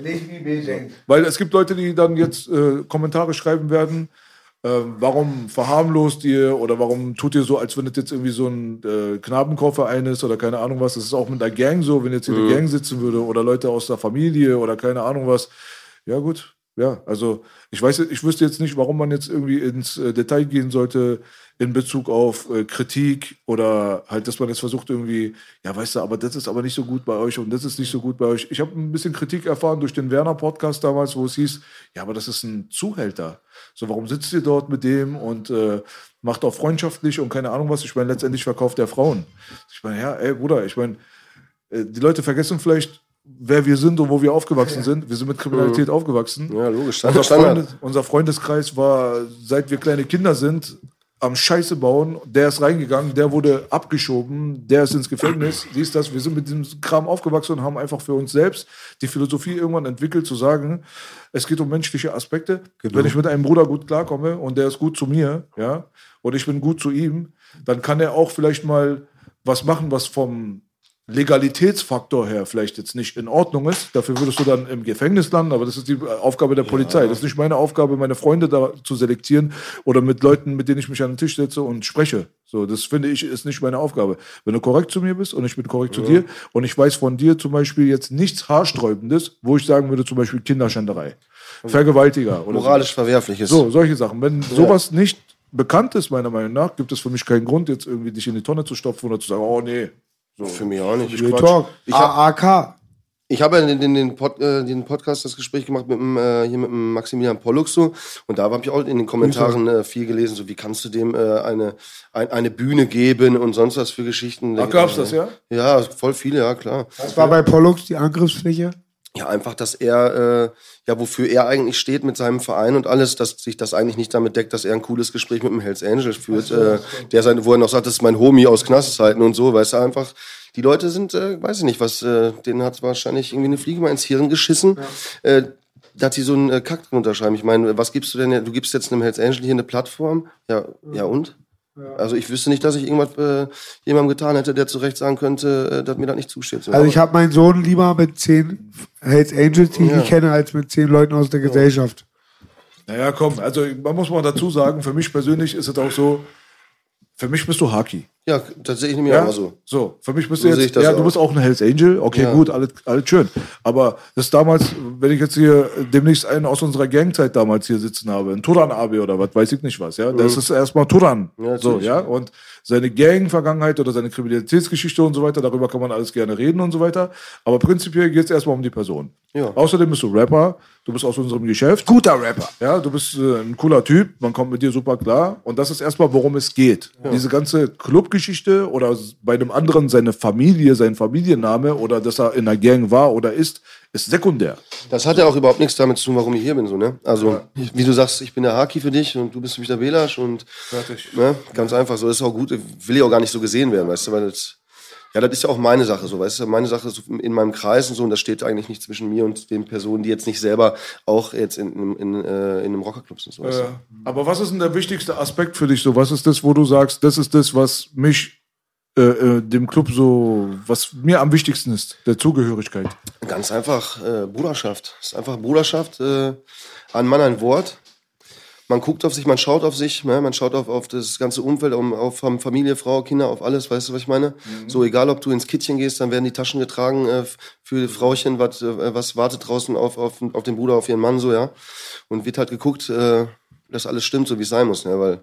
Nicht wie wir denken. Weil es gibt Leute, die dann jetzt äh, Kommentare schreiben werden, ähm, warum verharmlost ihr oder warum tut ihr so, als wenn es jetzt irgendwie so ein äh, Knabenchorverein ist oder keine Ahnung was. Das ist auch mit einer Gang so, wenn jetzt hier eine Gang sitzen würde oder Leute aus der Familie oder keine Ahnung was. Ja gut, ja, also ich weiß, ich wüsste jetzt nicht, warum man jetzt irgendwie ins äh, Detail gehen sollte in Bezug auf äh, Kritik oder halt, dass man jetzt versucht irgendwie, ja, weißt du, aber das ist aber nicht so gut bei euch und das ist nicht so gut bei euch. Ich habe ein bisschen Kritik erfahren durch den Werner-Podcast damals, wo es hieß, ja, aber das ist ein Zuhälter. So, warum sitzt ihr dort mit dem und äh, macht auch freundschaftlich und keine Ahnung was? Ich meine, letztendlich verkauft er Frauen. Ich meine, ja, ey, Bruder, ich meine, äh, die Leute vergessen vielleicht, wer wir sind und wo wir aufgewachsen sind. Wir sind mit Kriminalität aufgewachsen. Ja, logisch. Unser. Freundes, unser Freundeskreis war, seit wir kleine Kinder sind, am Scheiße bauen. Der ist reingegangen, der wurde abgeschoben, der ist ins Gefängnis. Siehst das? Wir sind mit diesem Kram aufgewachsen und haben einfach für uns selbst die Philosophie irgendwann entwickelt, zu sagen, es geht um menschliche Aspekte. Wenn ich mit einem Bruder gut klarkomme und der ist gut zu mir, ja, und ich bin gut zu ihm, dann kann er auch vielleicht mal was machen, was vom Legalitätsfaktor her vielleicht jetzt nicht in Ordnung ist. Dafür würdest du dann im Gefängnis landen, aber das ist die Aufgabe der Polizei. Das ist nicht meine Aufgabe, meine Freunde da zu selektieren oder mit Leuten, mit denen ich mich an den Tisch setze und spreche. So, das finde ich, ist nicht meine Aufgabe. Wenn du korrekt zu mir bist und ich bin korrekt zu dir und ich weiß von dir zum Beispiel jetzt nichts Haarsträubendes, wo ich sagen würde, zum Beispiel Kinderschänderei, Vergewaltiger oder so. Moralisch verwerfliches. So, solche Sachen. Wenn sowas nicht bekannt ist, meiner Meinung nach, gibt es für mich keinen Grund, jetzt irgendwie dich in die Tonne zu stopfen oder zu sagen, oh nee. So. Für mich auch nicht. Real Talk. Ich AAK. Ich habe ja den, den, den, Pod, äh, den Podcast, das Gespräch gemacht mit dem, äh, hier mit dem Maximilian Pollux so. Und da habe ich auch in den Kommentaren äh, viel gelesen, so wie kannst du dem äh, eine, ein, eine Bühne geben und sonst was für Geschichten. Ach, gab's das, ja? Ja, voll viele, ja klar. Das war bei Pollux die Angriffsfläche. Ja, einfach, dass er, äh, ja, wofür er eigentlich steht mit seinem Verein und alles, dass sich das eigentlich nicht damit deckt, dass er ein cooles Gespräch mit dem Hells Angel führt, äh, der sein, wo er noch sagt, das ist mein Homie aus Knastzeiten und so, weißt du, einfach, die Leute sind, äh, weiß ich nicht, was, äh, denen hat wahrscheinlich irgendwie eine Fliege mal ins Hirn geschissen, äh, dass sie so einen äh, Kack drin unterschreiben. Ich meine, was gibst du denn, du gibst jetzt einem Hells Angel hier eine Plattform, ja, ja und? Also ich wüsste nicht, dass ich irgendwas äh, jemandem getan hätte, der zu Recht sagen könnte, äh, dass mir das nicht zusteht. So, Also ich habe meinen Sohn lieber mit zehn Hells Angels, die ich Ja. kenne, als mit zehn Leuten aus der Gesellschaft. Naja, komm, also man muss mal dazu sagen, für mich persönlich ist es auch so, für mich bist du Haki. Ja, das sehe ich nämlich Ja, auch so. so. Für mich bist So du jetzt, ja, du auch. bist auch ein Hells Angel. Okay, Ja. gut, alles, alles schön. Aber das damals, wenn ich jetzt hier demnächst einen aus unserer Gangzeit damals hier sitzen habe, ein Turan Abi oder was, weiß ich nicht was, ja, das ist erstmal Turan. Mhm. Ja, so, ja, und seine Gang-Vergangenheit oder seine Kriminalitätsgeschichte und so weiter, darüber kann man alles gerne reden und so weiter. Aber prinzipiell geht es erstmal um die Person. Ja. Außerdem bist du Rapper, du bist aus unserem Geschäft. Guter Rapper. Ja, du bist äh, ein cooler Typ, man kommt mit dir super klar. Und das ist erstmal, worum es geht. Diese ganze Clubgeschichte oder bei einem anderen seine Familie, sein Familienname oder dass er in einer Gang war oder ist, ist sekundär. Das hat ja auch überhaupt nichts damit zu tun, warum ich hier bin, so, ne? Also, ich, wie du sagst, ich bin der Haki für dich und du bist für mich der Belasch und, Fertig. ne? Ganz einfach, so, das ist auch gut, will ich auch gar nicht so gesehen werden, weißt du, weil das, ja, das ist ja auch meine Sache, so, weißt du, meine Sache so in meinem Kreis und so, und das steht eigentlich nicht zwischen mir und den Personen, die jetzt nicht selber auch jetzt in, in, in, äh, in einem Rockerclub sind, so, weißt du? Äh, aber was ist denn der wichtigste Aspekt für dich so? Was ist das, wo du sagst, das ist das, was mich äh, äh, dem Club so, was mir am wichtigsten ist, der Zugehörigkeit? Ganz einfach äh, Bruderschaft. Es ist einfach Bruderschaft. Äh, ein Mann, ein Wort. Man guckt auf sich, man schaut auf sich, ne? man schaut auf, auf das ganze Umfeld, um, auf Familie, Frau, Kinder, auf alles, weißt du, was ich meine? So, egal ob du ins Kittchen gehst, dann werden die Taschen getragen äh, für Frauchen, wat, äh, was wartet draußen auf, auf, auf den Bruder, auf ihren Mann, so, ja. Und wird halt geguckt, äh, dass alles stimmt, so wie es sein muss, ne? weil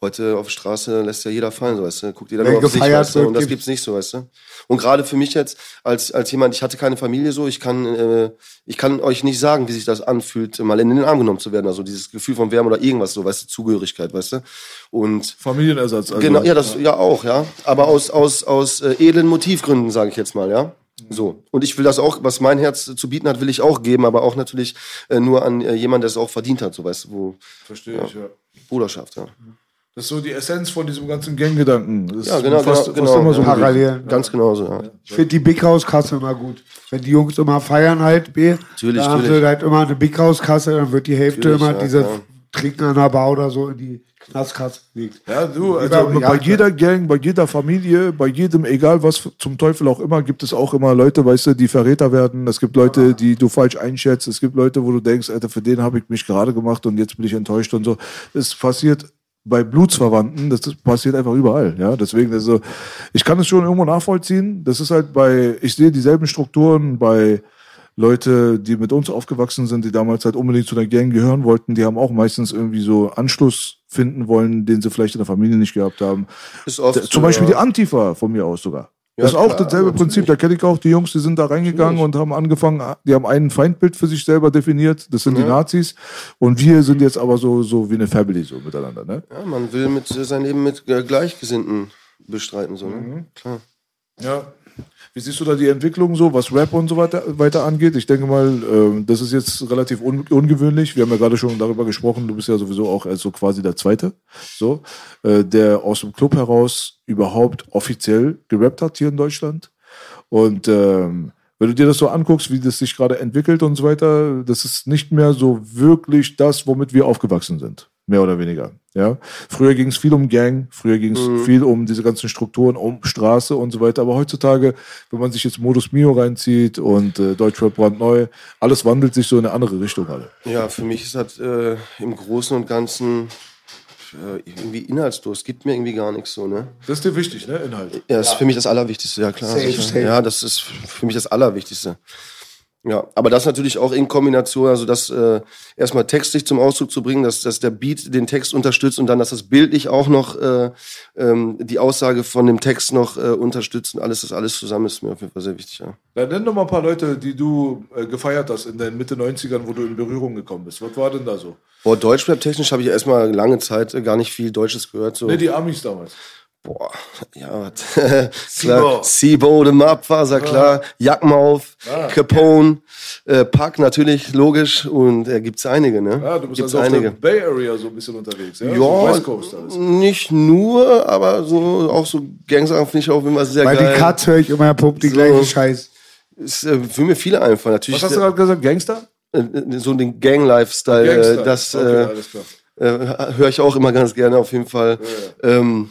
heute auf der Straße lässt ja jeder fallen, so, weißt du, guckt jeder nur auf sich, weißt du? und das gibt- gibt's nicht so, weißt du. Und gerade für mich jetzt, als, als jemand, ich hatte keine Familie so, ich kann, äh, ich kann euch nicht sagen, wie sich das anfühlt, mal in den Arm genommen zu werden. Also dieses Gefühl von Wärme oder irgendwas so, weißt du, Zugehörigkeit, weißt du. Und Familienersatz. Also. genau, ja, das ja auch, ja. Aber aus, aus, aus äh, edlen Motivgründen, sage ich jetzt mal, ja. So. Und ich will das auch, was mein Herz zu bieten hat, will ich auch geben, aber auch natürlich äh, nur an äh, jemanden, der es auch verdient hat, so weißt du, wo Verstehe ich, ja. Bruderschaft, ja. Das ist so die Essenz von diesem ganzen Gang-Gedanken. Ja, genau, fast, genau, fast genau. immer so. Ja. gewesen. Parallel. Ganz genauso, ja. Ich finde die Big House Kasse immer gut. Wenn die Jungs immer feiern halt, B, Natürlich, dann haben sie natürlich. halt immer eine Big House Kasse, dann wird die Hälfte Natürlich, immer ja, diese. Trinken an der Bar oder so in die Knastkasse liegt. Ja, du, also bei Jagd- jeder Gang, bei jeder Familie, bei jedem, egal was zum Teufel auch immer, gibt es auch immer Leute, weißt du, die Verräter werden. Es gibt Leute, die du falsch einschätzt. Es gibt Leute, wo du denkst, Alter, für den habe ich mich gerade gemacht und jetzt bin ich enttäuscht und so. Es passiert bei Blutsverwandten, das ist, passiert einfach überall, ja. Deswegen, also, ich kann es schon irgendwo nachvollziehen. Das ist halt bei, ich sehe dieselben Strukturen bei Leute, die mit uns aufgewachsen sind, die damals halt unbedingt zu der Gang gehören wollten, die haben auch meistens irgendwie so Anschluss finden wollen, den sie vielleicht in der Familie nicht gehabt haben. Ist oft D- so, Zum Beispiel ja. die Antifa von mir aus sogar. Ja, das ist auch klar, dasselbe. Prinzip. Da kenne ich auch die Jungs, die sind da reingegangen und haben angefangen, die haben ein Feindbild für sich selber definiert. Das sind die Nazis. Und wir sind jetzt aber so, so wie eine Family so miteinander, ne? Ja, man will mit, sein Leben mit äh, Gleichgesinnten bestreiten, so, ne? Mhm. Klar. Ja. Wie siehst du da die Entwicklung so, was Rap und so weiter, weiter angeht? Ich denke mal, ähm, das ist jetzt relativ un ungewöhnlich. Wir haben ja gerade schon darüber gesprochen. Du bist ja sowieso auch als so quasi der Zweite, so, äh, der aus dem Club heraus überhaupt offiziell gerappt hat hier in Deutschland. Und ähm, wenn du dir das so anguckst, wie das sich gerade entwickelt und so weiter, das ist nicht mehr so wirklich das, womit wir aufgewachsen sind. Mehr oder weniger. Ja. Früher ging es viel um Gang, früher ging es viel um diese ganzen Strukturen, um Straße und so weiter. Aber heutzutage, wenn man sich jetzt Modus Mio reinzieht und äh, Deutschrap brandneu, alles wandelt sich so in eine andere Richtung alle. Ja, für mich ist das äh, im Großen und Ganzen äh, irgendwie inhaltslos. Es gibt mir irgendwie gar nichts so, ne? Das ist dir wichtig, ne? Inhalt. Ja, ist für mich das Allerwichtigste, ja klar. Safe, safe. Ja, das ist für mich das Allerwichtigste. Ja, aber das natürlich auch in Kombination, also das äh, erstmal textlich zum Ausdruck zu bringen, dass, dass der Beat den Text unterstützt und dann, dass das bildlich auch noch äh, ähm, die Aussage von dem Text noch äh, unterstützt und alles, das alles zusammen ist mir auf jeden Fall sehr wichtig, ja. Dann nenn doch mal ein paar Leute, die du äh, gefeiert hast in den Mitte 90ern, wo du in Berührung gekommen bist. Was war denn da so? Boah, Deutschrap-technisch habe ich erstmal lange Zeit äh, gar nicht viel Deutsches gehört. So. Ne, die Amis damals. Boah, ja, was? klar. Sibo, The Map, war sehr klar. Jackenmauf, Capone, äh, Pack natürlich, logisch. Und da gibt's einige, ne? Ja, du bist gibt's also auf einige. der Bay Area so ein bisschen unterwegs, ja? Ja, So West Coast alles. nicht nur, aber so auch so Gangster finde ich auch immer sehr Bei geil. den Cuts höre ich immer, er pumpt die So. gleiche Scheiß. Ist, äh, für mir viele einfach. Natürlich Was hast du gerade gesagt? Gangster? äh, äh, so den Gang-Lifestyle, Gangster. äh, das okay, äh, äh, höre ich auch immer ganz gerne auf jeden Fall. Ähm,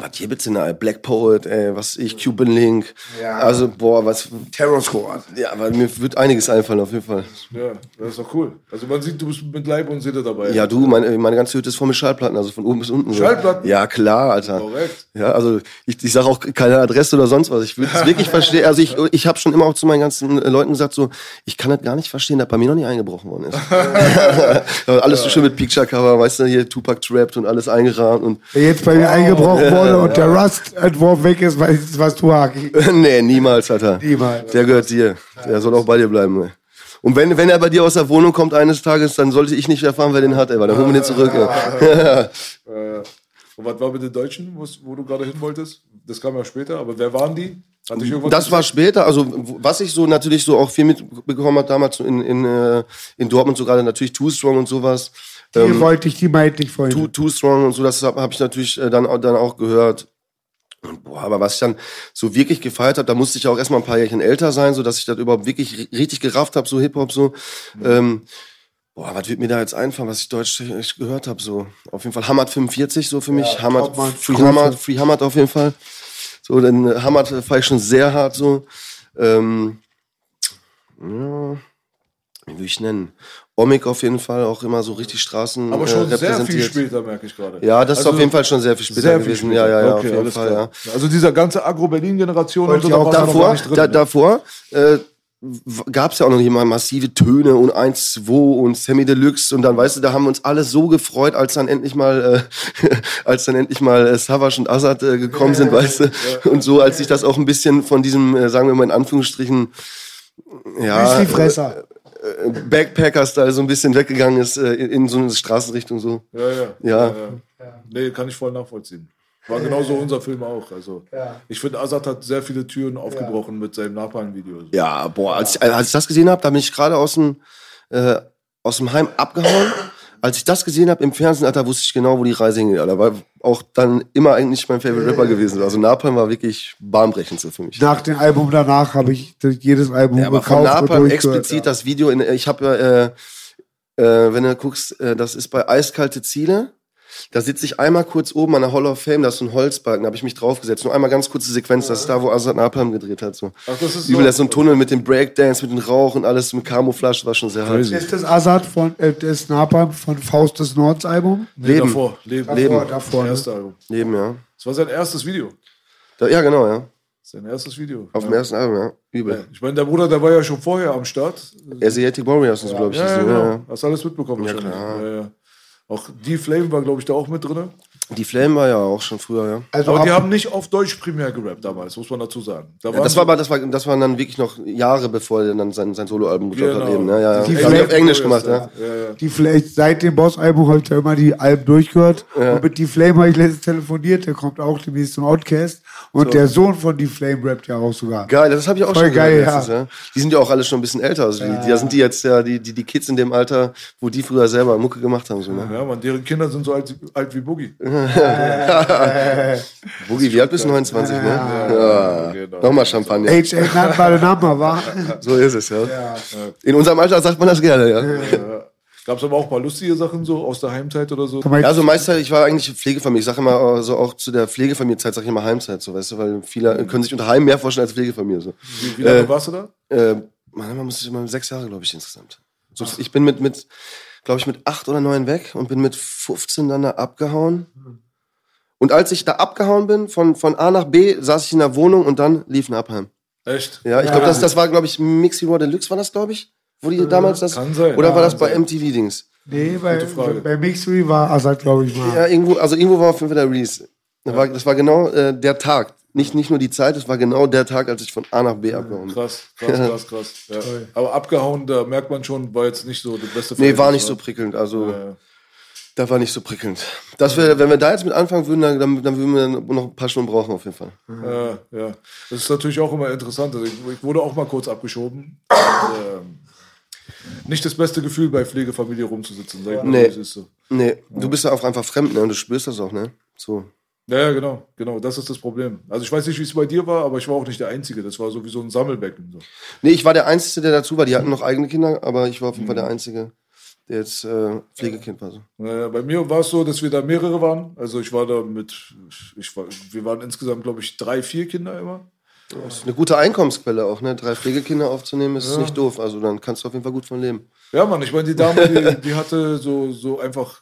was hier bitte, ne? Black Poet, ey, was ich, Cuban Link. Ja. Also, boah, was. Terror Squad. Ja, aber mir wird einiges einfallen, auf jeden Fall. Ja, das ist doch cool. Also man sieht, du bist mit Leib und Seele dabei. Ja, du, meine, meine ganze Hütte ist voll mit Schallplatten, also von oben bis unten. so. Schallplatten? Ja, klar, Alter. Korrekt. Ja, also ich, ich sage auch keine Adresse oder sonst was. Ich will es wirklich verstehen. Also ich, ich habe schon immer auch zu meinen ganzen äh, Leuten gesagt, so, ich kann das gar nicht verstehen, dass bei mir noch nie eingebrochen worden ist. Alles so schön mit Picture-Cover, weißt du, hier Tupac trappt und alles eingerahmt und Der jetzt bei mir eingebrochen wurde und der Rust-Entwurf weg ist, weißt du, was du Haki. nee, niemals, Alter. Niemals. Der gehört dir. Der soll auch bei dir bleiben. Ey. Und wenn, wenn er bei dir aus der Wohnung kommt eines Tages, dann sollte ich nicht erfahren, wer den hat, ey, weil dann holen wir den zurück. Äh, und was war mit den Deutschen, wo, du gerade hin wolltest? Das kam ja später, aber wer waren die? Das war später, also was ich so natürlich so auch viel mitbekommen habe damals in, in, äh, in Dortmund, so gerade natürlich Too Strong und sowas. Die wollte ich, die meinte ich vorhin. Too, Too Strong und so, das habe hab ich natürlich äh, dann, auch- dann auch gehört. Und boah, aber was ich dann so wirklich gefeiert habe, da musste ich auch erstmal ein paar Jährchen älter sein, so dass ich das überhaupt wirklich ri- richtig gerafft habe, so Hip-Hop so. Ähm, boah, was wird mir da jetzt einfallen, was ich deutsch echt gehört habe? So, auf jeden Fall Hamad 45 so für mich. Hamad, Topmann, Free. Hamad, Free Hamad auf jeden Fall. So, dann äh, Hamad fahre ich schon sehr hart so. Ähm, ja, wie ich nennen? Omik auf jeden Fall, auch immer so richtig Straßen Aber schon äh, sehr viel später, merke ich gerade. Ja, das ist Also auf jeden Fall schon sehr viel später Sehr viel gewesen. später. Ja, ja, ja, okay, auf jeden Fall, klar. ja. Also dieser ganze Agro-Berlin-Generation und Wollte so, auch Davor, drin. da, davor äh, gab es ja auch noch nicht mal massive Töne und 1, 2 und Sammy Deluxe und dann, weißt du, da haben wir uns alle so gefreut, als dann endlich mal, äh, als dann endlich mal äh, Savage und Azad äh, gekommen sind, weißt du, und so, als sich das auch ein bisschen von diesem, äh, sagen wir mal in Anführungsstrichen, ja, Müsli-Fresser. äh, Backpacker-Style so ein bisschen weggegangen ist äh, in, in so eine Straßenrichtung so. Ja, ja. Ja. ja. Nee, kann ich voll nachvollziehen. War genauso unser Film auch. Also, Ich finde, Azad hat sehr viele Türen aufgebrochen mit seinem Napalm-Video. Ja, boah, als ich, als ich das gesehen habe, da bin ich gerade aus dem äh, aus dem Heim abgehauen. Als ich das gesehen habe im Fernsehen, Alter, wusste ich genau, wo die Reise hingeht. Da war auch dann immer eigentlich mein Favorite Rapper gewesen. Also Napalm war wirklich bahnbrechend so für mich. Nach dem Album danach habe ich jedes Album Ja, aber von gekauft und Napalm explizit das Video. In, ich habe ja, äh, Äh, wenn du guckst, äh, das ist bei Eiskalte Ziele. Da sitze ich einmal kurz oben an der Hall of Fame, da ist so ein Holzbalken, da habe ich mich draufgesetzt. Nur einmal ganz kurze Sequenz, das ist da, wo Azad Napalm gedreht hat. So. Ach, das ist Übel, so- das ist so ein Tunnel mit dem Breakdance, mit dem Rauch und alles, mit Camouflage, war schon sehr hart. Crazy. Ist das Azad von, äh, das Napalm von Faust des Nords Album? Nee, Leben. davor. Leben. Leben. Davor, davor, ne? Erste Album. Leben, ja. Das war sein erstes Video. Da, ja, genau, ja. Sein erstes Video. Auf ja. dem ersten Album, ja. Übel. Ich meine, der Bruder, der war ja schon vorher am Start. Asiatic Warriors und so, glaube ich. Ja, ja, die, genau. ja, ja. Hast alles mitbekommen Ja, wahrscheinlich. klar. Auch die Flame war, glaube ich, da auch mit drin. Die Flame war ja auch schon früher, ja. Also Aber die ab- haben nicht auf Deutsch primär gerappt damals, muss man dazu sagen. Da Ja, das so- war aber, das war, das waren dann wirklich noch Jahre, bevor er dann sein, sein Soloalbum gedroppt hat Genau. eben, ne? Ja, ja. Die haben die auf Flame- Englisch gemacht, ja. Ja, ja. Die vielleicht seit dem Boss-Album habe ich da immer die Alben durchgehört. Und mit Die Flame habe ich letztens telefoniert, der kommt auch demnächst zum Outcast. Und der Sohn von Die Flame rappt ja auch sogar. Geil, das habe ich auch Voll schon geil, gehört ja. letztens, ja. Die sind ja auch alle schon ein bisschen älter. Also die, da sind die jetzt ja, die, die, die Kids in dem Alter, wo die früher selber Mucke gemacht haben. So, ne? Ja, man, deren Kinder sind so alt, alt wie Boogie. Boogie, wie alt bist du? 29, ne? Ja. genau. Nochmal Champagner. Age ain't not by the number, wa? So ist es, ja. In unserem Alter sagt man das gerne, ja. Gab es aber auch mal lustige Sachen so aus der Heimzeit oder so? Ja, so meist ich war eigentlich Pflegefamilie. Ich sage immer, äh, so auch zu der Pflegefamiliezeit sage ich immer Heimzeit, so weißt du, weil viele können sich unter Heim mehr vorstellen als Pflegefamilie. So. Wie, wie lange warst du da? Äh, man muss ich mal sechs Jahre, glaube ich, insgesamt. So, ich bin mit, mit glaube ich, mit acht oder neun weg und bin mit 15 dann da abgehauen. Und als ich da abgehauen bin, von, von A nach B, saß ich in der Wohnung und dann lief ein Abheim. Echt? Ja, ich glaube, das, das war, glaube ich, Mixi Raw Deluxe war das, glaube ich? Wo die damals das? kann sein. Oder war Ja, das bei. MTV-Dings? Nee, bei, bei Mixery war Azad, glaube ich, mal. Ja, irgendwo, also irgendwo war auf jeden Fall der Release. Das war, das war genau äh, der Tag. Nicht, nicht nur die Zeit, es war genau der Tag, als ich von A nach B abgehauen bin. Krass, krass, krass, krass. Ja. Aber abgehauen, da merkt man schon, war jetzt nicht so das beste Nee, war Verhältnis, nicht so wa? prickelnd. Also, Ja. das war nicht so prickelnd. Das wär, wenn wir da jetzt mit anfangen würden, dann, dann, dann würden wir noch ein paar Stunden brauchen, auf jeden Fall. Ja, ja. Das ist natürlich auch immer interessant. Also ich, ich wurde auch mal kurz abgeschoben. Und, ähm, nicht das beste Gefühl, bei Pflegefamilie rumzusitzen. Sag ich mal, Nee. wie es ist so. Nee, du bist ja auch einfach fremd, ne? Und du spürst das auch, ne? So. Ja, ja, genau, genau. Das ist das Problem. Also ich weiß nicht, wie es bei dir war, aber ich war auch nicht der Einzige. Das war sowieso ein Sammelbecken. So. Nee, ich war der Einzige, der dazu war. Die hatten noch eigene Kinder, aber ich war auf jeden Fall der Einzige, der jetzt äh, Pflegekind war. So. Äh, bei mir war es so, dass wir da mehrere waren. Also ich war da mit, ich war, wir waren insgesamt, glaube ich, drei, vier Kinder immer. Das ist eine gute Einkommensquelle auch, ne? Drei Pflegekinder aufzunehmen, ist nicht doof. Also dann kannst du auf jeden Fall gut von leben. Ja, Mann, ich meine, die Dame, die, die hatte so, so einfach,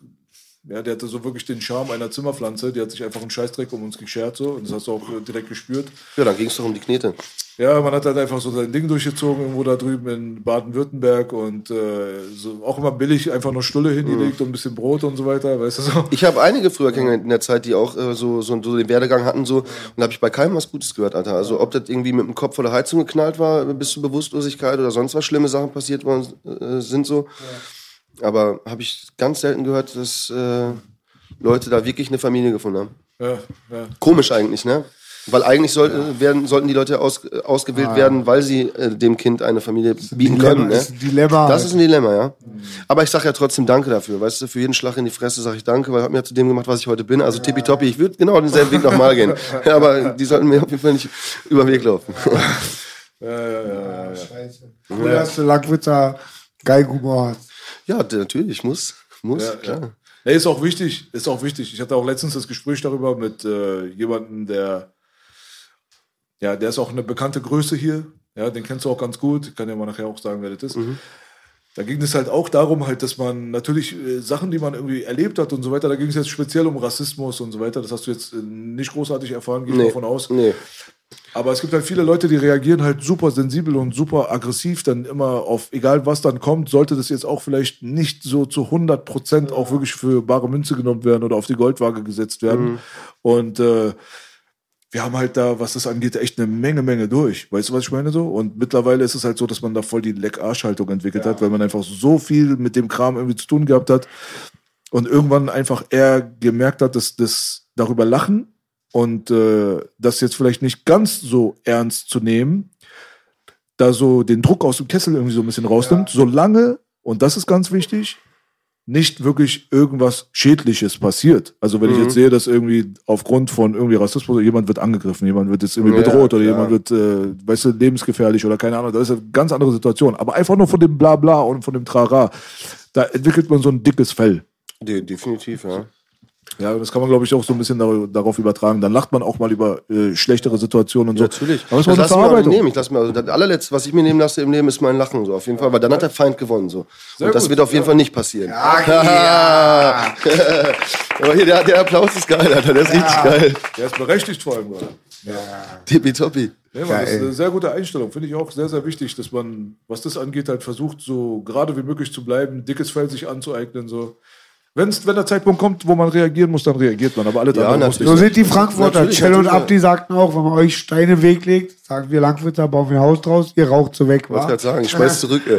ja, die hatte so wirklich den Charme einer Zimmerpflanze. Die hat sich einfach einen Scheißdreck um uns geschert so und das hast du auch äh, direkt gespürt. Ja, dann ging es doch um die Knete. Ja, man hat halt einfach so sein Ding durchgezogen, irgendwo da drüben in Baden-Württemberg und äh, so auch immer billig einfach nur Stulle hingelegt und ein bisschen Brot und so weiter, weißt du so. Ich habe einige früher kennengelernt in der Zeit, die auch äh, so, so, so den Werdegang hatten, so, und da habe ich bei keinem was Gutes gehört, Alter. Also ob das irgendwie mit dem Kopf vor der Heizung geknallt war, bis zur Bewusstlosigkeit oder sonst was schlimme Sachen passiert worden äh, sind so. Aber habe ich ganz selten gehört, dass äh, Leute da wirklich eine Familie gefunden haben. Ja, ja. Komisch eigentlich, ne? Weil eigentlich soll, äh, werden, sollten die Leute aus, äh, ausgewählt werden, weil sie äh, dem Kind eine Familie bieten Dilemma, können. Ne? ist ein Dilemma Das halt. ist ein Dilemma, ja. Aber ich sage ja trotzdem Danke dafür. Weißt du, für jeden Schlag in die Fresse sage ich Danke, weil hat mir zu dem gemacht, was ich heute bin. Also tippitoppi, ich würde genau denselben Weg nochmal gehen. Ja, aber die sollten mir auf jeden Fall nicht über den Weg laufen. Scheiße. Cool, dass du Langwitzer Geigenhumor hast. Ja, natürlich, muss. Muss, Ja, klar. ja. Nee, ist auch wichtig, ist auch wichtig. Ich hatte auch letztens das Gespräch darüber mit äh, jemandem, der, ja, der ist auch eine bekannte Größe hier. Ja, den kennst du auch ganz gut. Ich kann dir mal nachher auch sagen, wer das ist. Mhm. Da ging es halt auch darum, halt, dass man natürlich äh, Sachen, die man irgendwie erlebt hat und so weiter, da ging es jetzt speziell um Rassismus und so weiter. Das hast du jetzt äh, nicht großartig erfahren, gehe ich Nee. davon aus. Nee. Aber es gibt halt viele Leute, die reagieren halt super sensibel und super aggressiv dann immer auf, egal was dann kommt, sollte das jetzt auch vielleicht nicht so zu 100 Prozent auch wirklich für bare Münze genommen werden oder auf die Goldwaage gesetzt werden. Und äh, wir haben halt da, was das angeht, echt eine Menge, Menge durch. Weißt du, was ich meine so? Und mittlerweile ist es halt so, dass man da voll die Leck-Arsch-Haltung entwickelt hat, weil man einfach so viel mit dem Kram irgendwie zu tun gehabt hat und irgendwann einfach eher gemerkt hat, dass das darüber lachen und äh, das jetzt vielleicht nicht ganz so ernst zu nehmen, da so den Druck aus dem Kessel irgendwie so ein bisschen rausnimmt, solange, und das ist ganz wichtig, nicht wirklich irgendwas Schädliches passiert. Also wenn ich jetzt sehe, dass irgendwie aufgrund von irgendwie Rassismus jemand wird angegriffen, jemand wird jetzt irgendwie Ja, bedroht oder klar. jemand wird, äh, weißt du, lebensgefährlich oder keine Ahnung, das ist eine ganz andere Situation. Aber einfach nur von dem Blabla und von dem Trara da entwickelt man so ein dickes Fell. De definitiv, ja. Ja, das kann man, glaube ich, auch so ein bisschen dar- darauf übertragen. Dann lacht man auch mal über äh, schlechtere Situationen und so. Natürlich. Aber es das war eine mir auch nicht Verarbeitung. nehmen. Ich lasse mir, also das allerletzte, was ich mir nehmen lasse im Leben, ist mein Lachen. So, auf jeden Fall. Weil dann hat der Feind gewonnen. So. Und das gut, wird auf jeden Fall nicht passieren. Ja, Aber hier, der, der Applaus ist geil, Alter. Der ist richtig geil. Der ist berechtigt vor allem. gerade. Tippitoppi. Ja, Mann, das ist eine sehr gute Einstellung. Finde ich auch sehr, sehr wichtig, dass man, was das angeht, halt versucht, so gerade wie möglich zu bleiben, dickes Fell sich anzueignen. So. Wenn's, wenn der Zeitpunkt kommt, wo man reagieren muss, dann reagiert man. Aber alle Ja, anderen muss. So sind die Frankfurter. Cell und. Abdi sagten auch, wenn man euch Steine in den Weg legt, sagen wir Langwitzer, bauen wir ein Haus draus, ihr raucht so weg, Ich wollte gerade sagen, ich schmeiß zurück. Ey.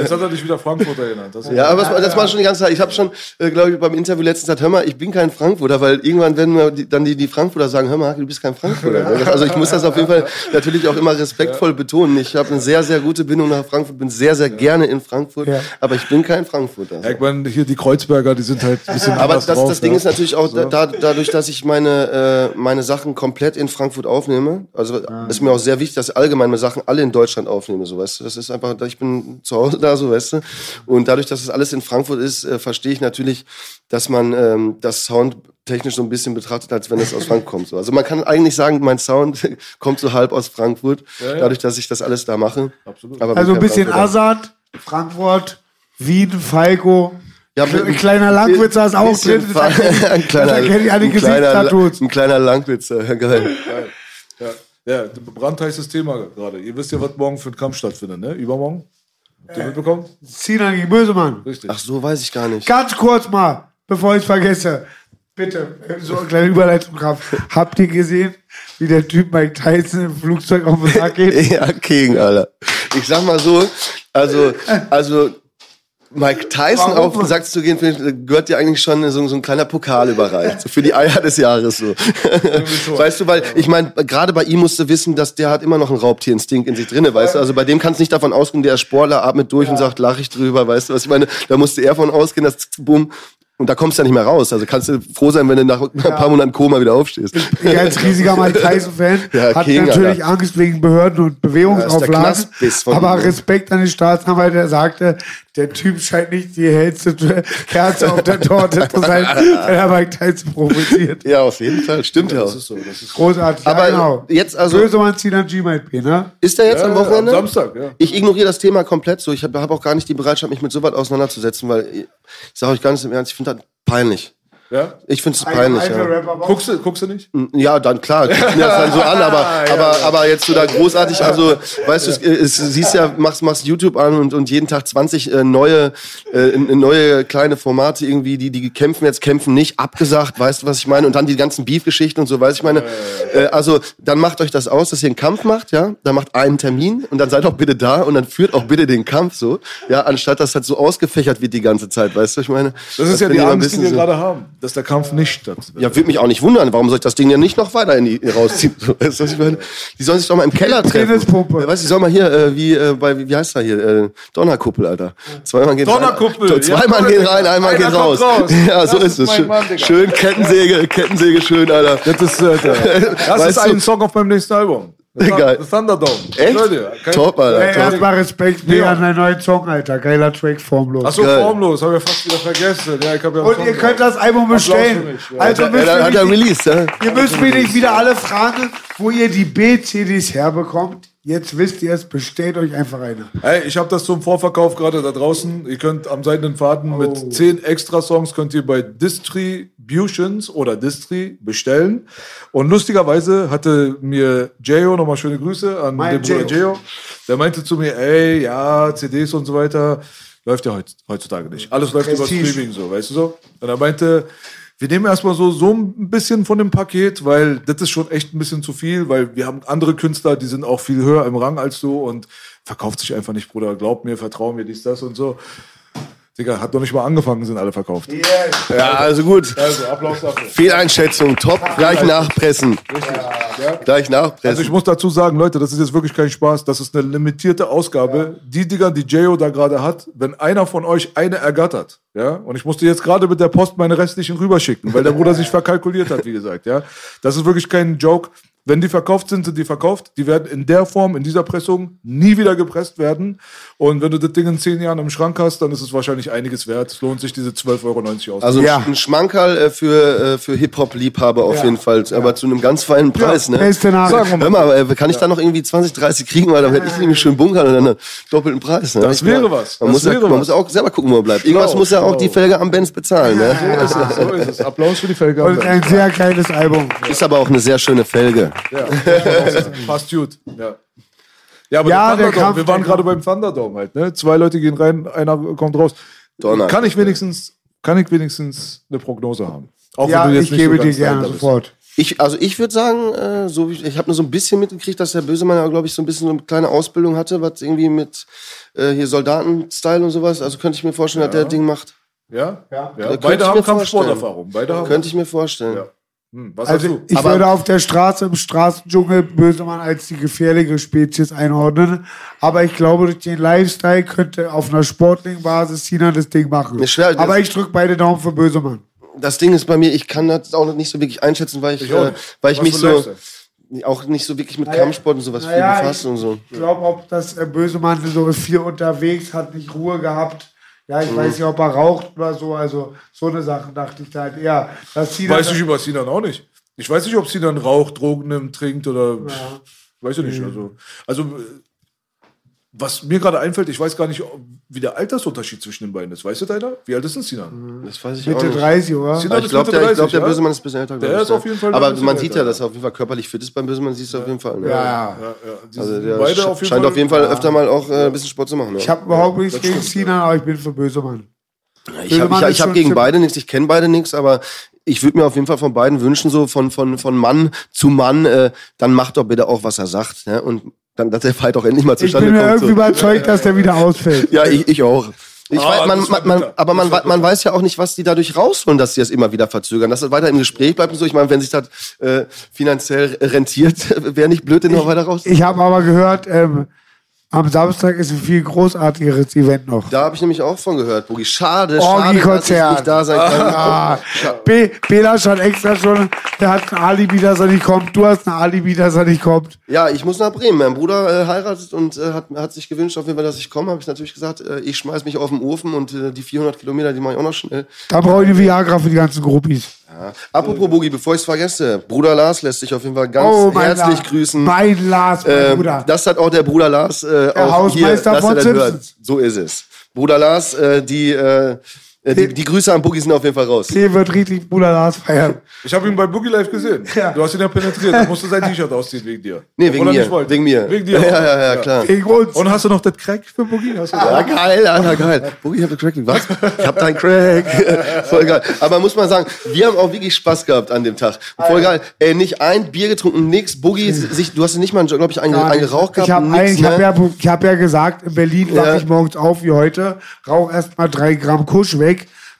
Jetzt hat er dich wieder Frankfurter genannt. Das Ja, aber das, das war schon die ganze Zeit. Ich habe schon, äh, glaube ich, beim Interview letztens gesagt, hör mal, ich bin kein Frankfurter, weil irgendwann werden mir die, dann die, die Frankfurter sagen, hör mal, du bist kein Frankfurter. Also ich muss das auf jeden Fall natürlich auch immer respektvoll betonen. Ich habe eine sehr, sehr gute Bindung nach Frankfurt, bin sehr, sehr gerne in Frankfurt, Ja. aber ich bin kein Frankfurter. Ja, ich meine, hier die Kreuzberger, die sind halt ein bisschen Aber anders das, drauf, das Ding ja. ist natürlich auch da, da, dadurch, dass ich meine, äh, meine Sachen komplett in Frankfurt aufnehme. Also ist mir auch sehr wichtig, dass ich allgemein meine Sachen alle in Deutschland aufnehme, so weißt du. Das ist einfach, ich bin zu Hause da, so weißt du. Und dadurch, dass es alles in Frankfurt ist, äh, verstehe ich natürlich, dass man ähm, das Sound technisch so ein bisschen betrachtet, als wenn es aus Frankfurt kommt. So. Also man kann eigentlich sagen, mein Sound kommt so halb aus Frankfurt, dadurch, dass ich das alles da mache. Absolut. Aber Also ein bisschen Frankfurter. Assad, Frankfurt, Wien, Falco. Ja, Ein kleiner Langwitzer ist auch drin. Ein kleiner, Das erkenne ich an den ein kleiner, Gesichtstattoos. ein kleiner Langwitzer, ja, geil. Ja, ja, brandheißes Thema gerade. Ihr wisst ja, was morgen für ein Kampf stattfindet, ne? Übermorgen? Habt ihr mitbekommen? Sinan gegen Bösemann. Richtig. Ach so, weiß ich gar nicht. Ganz kurz mal, bevor ich es vergesse. Bitte, so eine kleine Überleitung drauf. Habt ihr gesehen, wie der Typ Mike Tyson im Flugzeug auf den Sack geht? Ja, King, Alter. Ich sag mal so, also, also, Mike Tyson Warum? auf den Sack zu gehen, gehört ja eigentlich schon so, so ein kleiner Pokal überreicht. So für die Eier des Jahres so. weißt du, weil ich meine, gerade bei ihm musst du wissen, dass der hat immer noch einen Raubtierinstinkt in sich drinne, weißt du? Also bei dem kannst du nicht davon ausgehen, der Sportler, atmet durch und sagt, lach ich drüber, weißt du, was ich meine? Da musste er von ausgehen, dass bumm. Und da kommst du ja nicht mehr raus. Also kannst du froh sein, wenn du nach ein paar Monaten Koma wieder aufstehst. Ich als riesiger Mike Tyson-Fan Ja, hat King, natürlich Alter. Angst wegen Behörden und Ja, Bewegungsauflagen. Aber. Respekt an den Staatsanwalt, der sagte, der Typ scheint nicht die hellste Kerze auf der Torte zu sein, wenn er Mike Tyson provoziert. Ja, auf jeden Fall. Stimmt ja auch. Das ist so. Das ist Großartig. Aber ja, genau. jetzt also- Bösemann Sinan G-Mike ne? Ist der jetzt am Wochenende? Am Samstag, ja. Ich ignoriere das Thema komplett so. Ich habe hab auch gar nicht die Bereitschaft, mich mit so was auseinanderzusetzen, weil ich sage euch ganz im Ernst, ich finde das peinlich. Ja? Ich finde es peinlich. Ja. Guckst, du, guckst du nicht? ja, dann klar, guck mir das dann so an, aber, aber, aber jetzt so da großartig, also, weißt du, es, es, siehst ja, machst, machst YouTube an und, und jeden Tag 20 äh, neue, äh, neue kleine Formate irgendwie, die, die kämpfen jetzt, kämpfen nicht, abgesagt, weißt du, was ich meine? Und dann die ganzen Beef-Geschichten und so, weißt du, ich meine, äh, also, dann macht euch das aus, dass ihr einen Kampf macht, ja, dann macht einen Termin und dann seid auch bitte da und dann führt auch bitte den Kampf so, ja, anstatt dass halt so ausgefächert wird die ganze Zeit, weißt du, ich meine? Das ist ja bin die Angst, die wir so- gerade haben, dass der Kampf nicht stattfindet. ja, würde mich auch nicht wundern. Warum soll ich das Ding ja nicht noch weiter in die rausziehen? Weißt du, meine? Die sollen sich doch mal im Keller treffen. Weißt du, die sollen mal hier, äh, wie, äh, bei, wie heißt da hier, äh, Donnerkuppel, Alter. Zweimal gehen Donnerkuppel, rein. Zweimal ja. gehen rein, einmal gehen raus. raus. Ja, so ist ist es. Schön, Mann, schön Kettensäge, Kettensäge schön, Alter. Das ist, äh, das Weißt ist du- ein Song auf meinem nächsten Album. Geil. The Thunderdome. Echt? Leute, Top, Alter. Ey, top. erstmal Respekt mega an deinen neuen Song, Alter. Geiler Track, formlos. Achso, formlos, habe ich ja fast wieder vergessen. Ja, ich hab ja Und Song ihr könnt das Album bestellen. mich, ja. Also Ja, müsst dann ihr, released, ja. ihr müsst mich nicht wieder alle fragen, wo ihr die B-CDs herbekommt. Jetzt wisst ihr es, bestellt euch einfach eine. Hey, ich habe das zum Vorverkauf gerade da draußen. Ihr könnt am seidenen Faden Oh. mit 10 extra Songs könnt ihr bei Distributions oder Distri bestellen. Und lustigerweise hatte mir Jayo, nochmal schöne Grüße an Mein den Bruder Jayo. Der meinte zu mir, ey, ja, CDs und so weiter, läuft ja heutz- heutzutage nicht. Alles läuft über Prestige. Streaming so, weißt du so? Und er meinte, wir nehmen erstmal so, so ein bisschen von dem Paket, weil das ist schon echt ein bisschen zu viel, weil wir haben andere Künstler, die sind auch viel höher im Rang als du und verkauft sich einfach nicht, Bruder. Glaub mir, vertrau mir, dies, das und so. Digga, hat noch nicht mal angefangen, sind alle verkauft. Ja, also gut. Also, Applaus dafür. Fehleinschätzung, top, gleich nachpressen. Gleich nachpressen. Also ich muss dazu sagen, Leute, das ist jetzt wirklich kein Spaß. Das ist eine limitierte Ausgabe. Die Dinger, die J.O. da gerade hat, wenn einer von euch eine ergattert, ja, und ich musste jetzt gerade mit der Post meine restlichen rüberschicken, weil der Bruder sich verkalkuliert hat, wie gesagt, ja. Das ist wirklich kein Joke. Wenn die verkauft sind, sind die verkauft. Die werden in der Form, in dieser Pressung nie wieder gepresst werden. Und wenn du das Ding in zehn Jahren im Schrank hast, dann ist es wahrscheinlich einiges wert. Es lohnt sich, diese 12,90 Euro aus. Also Ja. ein Schmankerl äh, für, äh, für Hip-Hop-Liebhaber auf Ja. jeden Fall. Aber zu einem ganz feinen Preis, ne? Nachricht. Hör mal, äh, kann ich da noch irgendwie 20, 30 kriegen, weil dann hätte ich nämlich schön bunkern und dann einen doppelten Preis. Ne? Das wäre was. Man, Das muss ja, wäre man was. muss ja auch selber gucken, wo er bleibt. Irgendwas Genau, muss ja auch die Felge am Benz bezahlen. Ne? So ist es. Applaus für die Felge. Und ein sehr geiles Album. Ist aber auch eine sehr schöne Felge. Passt gut. Ja. Ja, aber Ja, der Kampf- wir waren gerade beim Thunderdome halt, ne? Zwei Leute gehen rein, einer kommt raus. Donner. Kann ich wenigstens, kann ich wenigstens eine Prognose haben? Auch Ja, wenn du jetzt ich nicht gebe so dir gerne sofort. Ich, also ich würde sagen, äh, so wie, ich habe nur so ein bisschen mitgekriegt, dass der Bösemann ja, glaube ich, so ein bisschen so eine kleine Ausbildung hatte, was irgendwie mit äh, hier Soldatenstyle und sowas. Also könnte ich mir vorstellen, dass der Ding macht. Ja? Ja. ja. Könnte Beide ich haben mir Kampfsporterfahrung. Beide haben. Könnte ich mir vorstellen. Ja. Hm, was Also ich Aber- würde auf der Straße im Straßendschungel Bösemann als die gefährliche Spezies einordnen. Aber ich glaube, durch den Lifestyle könnte auf einer sportlichen Basis China das Ding machen. Das- Aber ich drücke beide Daumen für Bösemann. Das Ding ist bei mir, ich kann das auch nicht so wirklich einschätzen, weil ich, Ich äh, weil ich Was mich so auch nicht so wirklich mit Naja, Kampfsport und sowas naja, viel befasst und so. Ich glaube, ob das äh, Bösemann so viel unterwegs hat, nicht Ruhe gehabt. Ja, Mhm. ich weiß nicht, ob er raucht oder so. Also so eine Sache dachte ich da halt eher. Dass China Weiß ich über Sinan auch nicht. Ich weiß nicht, ob Sinan raucht, Drogen nimmt, trinkt oder. Weiß ich nicht. Mhm. Also, also, äh, was mir gerade einfällt, ich weiß gar nicht, wie der Altersunterschied zwischen den beiden ist. Weißt du, deiner? Wie alt ist denn Sinan? Das weiß ich auch Mitte nicht. 30, oder? Sinan Aber ich glaube, der, ich glaub, 30, der ja? Bösemann ist ein bisschen älter. Der ist auf jeden Fall Aber man sieht ja, dass er auf jeden Fall körperlich fit ist beim Bösemann, siehst du auf jeden Fall. Ne? Ja, ja. Ja, ja. Also der beide auf jeden scheint Fall. auf jeden Fall öfter mal auch äh, ein bisschen Sport zu machen. Ich habe überhaupt nichts gegen China, aber ich bin für Bösemann. Ich habe ich, ich hab schon gegen beide nichts, ich kenne beide nichts, aber ich würde mir auf jeden Fall von beiden wünschen, so von, von, von Mann zu Mann, äh, dann macht doch bitte auch, was er sagt. Ne? Und dann, dass der Fight auch endlich mal Ich zustande bin mir kommt. irgendwie So. überzeugt, dass der wieder ausfällt. Ja, ich, ich auch. Ich Ah, weiß, man, man, man, aber man, man weiß ja auch nicht, was die dadurch rausholen, dass sie das immer wieder verzögern. Dass das weiter im Gespräch bleibt und so. Ich meine, wenn sich das äh, finanziell rentiert, wäre nicht blöd, den noch weiter raus. Ich habe aber gehört, ähm, am Samstag ist ein viel großartigeres Event noch. Da habe ich nämlich auch von gehört, Bogi. Schade, schade, dass ich nicht da sein kann. Ah, B Belasch hat extra schon, der hat ein Alibi, dass er nicht kommt. Du hast ein Alibi, dass er nicht kommt. Ja, ich muss nach Bremen. Mein Bruder äh, heiratet und äh, hat, hat sich gewünscht, auf jeden Fall, dass ich komme. Habe ich natürlich gesagt, äh, ich schmeiß mich auf den Ofen und äh, die 400 Kilometer, die mache ich auch noch schnell. Da brauche ich eine Viagra für die ganzen Gruppis. Ja. Apropos Boogie, bevor ich es vergesse, Bruder Lars lässt sich auf jeden Fall ganz Oh, mein herzlich Lars. grüßen. Mein Lars, mein Ähm, Bruder. das hat auch der Bruder Lars äh, auch Hausmeister hier, von Simpsons. So ist es. Bruder Lars, äh, die, äh, die, die Grüße an Boogie sind auf jeden Fall raus. Der wird richtig Bruder Lars feiern. Ich habe ihn bei Boogie Live gesehen. Ja. Du hast ihn ja penetriert. Er musste sein T-Shirt ausziehen wegen dir. Nee, wegen mir. Wegen mir. Wegen dir. Ja, ja, ja, klar. Gegen uns. Und hast du noch das Crack für Boogie? Hast du Ja, geil, Alter, geil. Boogie, ich hab den Crack. Was? Ich hab deinen Crack. Voll geil. Aber muss man sagen, wir haben auch wirklich Spaß gehabt an dem Tag. Voll geil. Ey, nicht ein Bier getrunken, nix. Boogie, sich, du hast nicht mal, glaube ich, einen, einen geraucht gehabt. Ich habe ich hab ne? ja, ich hab ja gesagt, in Berlin Ja. wache ich morgens auf wie heute, rauche erst mal drei Gramm Kusch weg.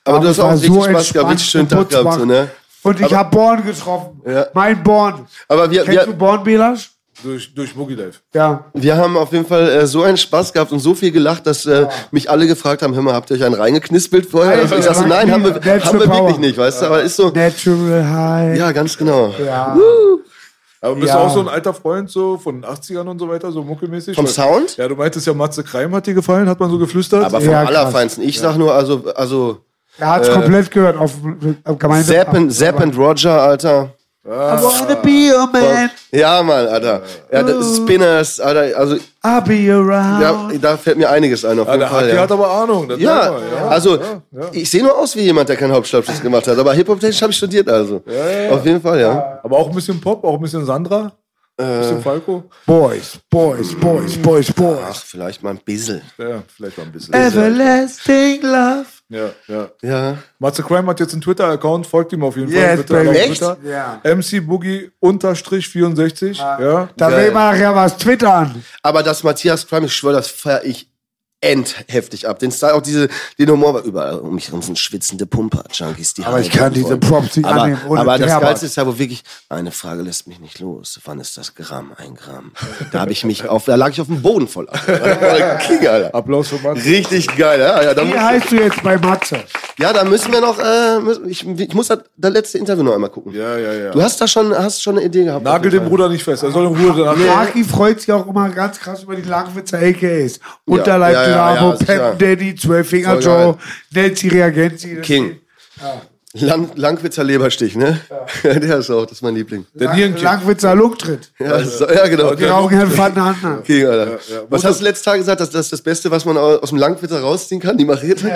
Aber du hast auch richtig Spaß gehabt, richtig schönen Tag gehabt, so, ne? Und ich habe Born getroffen. Ja. Mein Born. Aber wir, Kennst du wir, Born, Belasch? durch, durch Boogie Live. Ja. wir haben auf jeden Fall äh, so einen Spaß gehabt und so viel gelacht, dass äh, mich alle gefragt haben, hör mal, habt ihr euch einen reingeknispelt vorher? Alter, ich sag so, nein, haben wir, Natural haben wir wirklich nicht, weißt du? Aber ist so, Natural High. ja, ganz genau. Ja. Aber bist Ja. du auch so ein alter Freund so von den 80ern und so weiter, so muckelmäßig? Vom Sound? Ja, du meintest ja, Matze Kreim hat dir gefallen, hat man so geflüstert. Aber vom Ja. Allerfeinsten. Ich sag nur, also, also, Er hat's komplett gehört auf, auf Gemeinde. Zapp and, Zapp and Roger, Alter. I wanna be your man. Ja, Mann, Alter. Ja, das Spinners, Alter, also, I'll be around. ja, da fählt mir einiges ein, auf ja, jeden der, Fall. hat, der Ja, hat aber Ahnung. Ja, also, ja, ja. ich sehe nur aus wie jemand, der keinen Hauptschulabschluss gemacht hat, aber Hip-Hop-technisch habe ich studiert, also. Auf jeden Fall, ja. Aber auch ein bisschen Pop, auch ein bisschen Sandra, ein Äh. bisschen Falco. Boys, Boys, Boys, Boys, Boys. Ach, vielleicht mal ein bisschen. Ja, vielleicht mal ein bisschen. Everlasting Love. Ja, ja. Ja. Matze Crime hat jetzt einen Twitter-Account, folgt ihm auf jeden Yes, Fall. Bitte baby. auf? Twitter. Ja. MC Boogie unterstrich 64. Ja. Da will man nachher was twittern. Aber das Matthias Crime, ich schwöre, das feiere ich endheftig ab. Den Style, auch diese, den Humor war überall um mich herum sind schwitzende Pumper, Junkies, die Aber ich kann diese wollen. Props nicht aber, annehmen ohne Aber das. Geilste ist ja, wo wirklich, eine Frage lässt mich nicht los. Wann ist das Gramm? Ein Gramm. Da habe ich mich auf, da lag ich auf dem Boden voll. King, Alter. Applaus für Mann. Richtig geil, ja. Ja, Wie heißt du jetzt bei Matze? ja, da müssen wir noch, äh, müssen- ich, ich muss das, das letzte Interview noch einmal gucken. Ja, ja, ja. Du hast da schon, hast schon eine Idee gehabt. Nagel den. Bruder nicht fest. Er soll in Ruhe danach. Aki freut sich auch immer ganz krass über die Langwitzer AKAs. Unterleib ja, ja, Dynamo, ja. Pep Daddy, Zwölf Finger Voll Joe, Nancy Reagenzi. King. Lang, Langwitzer Leberstich, ne? Der ist auch, das ist mein Liebling. Der Lang. Langwitzer Lugtritt. Ja, so, ja genau. Die rauchen Herrn Van Handner. King, Alter. Was hast du letztes Tag gesagt, dass das ist das Beste, was man aus dem Langwitzer rausziehen kann, die Machete?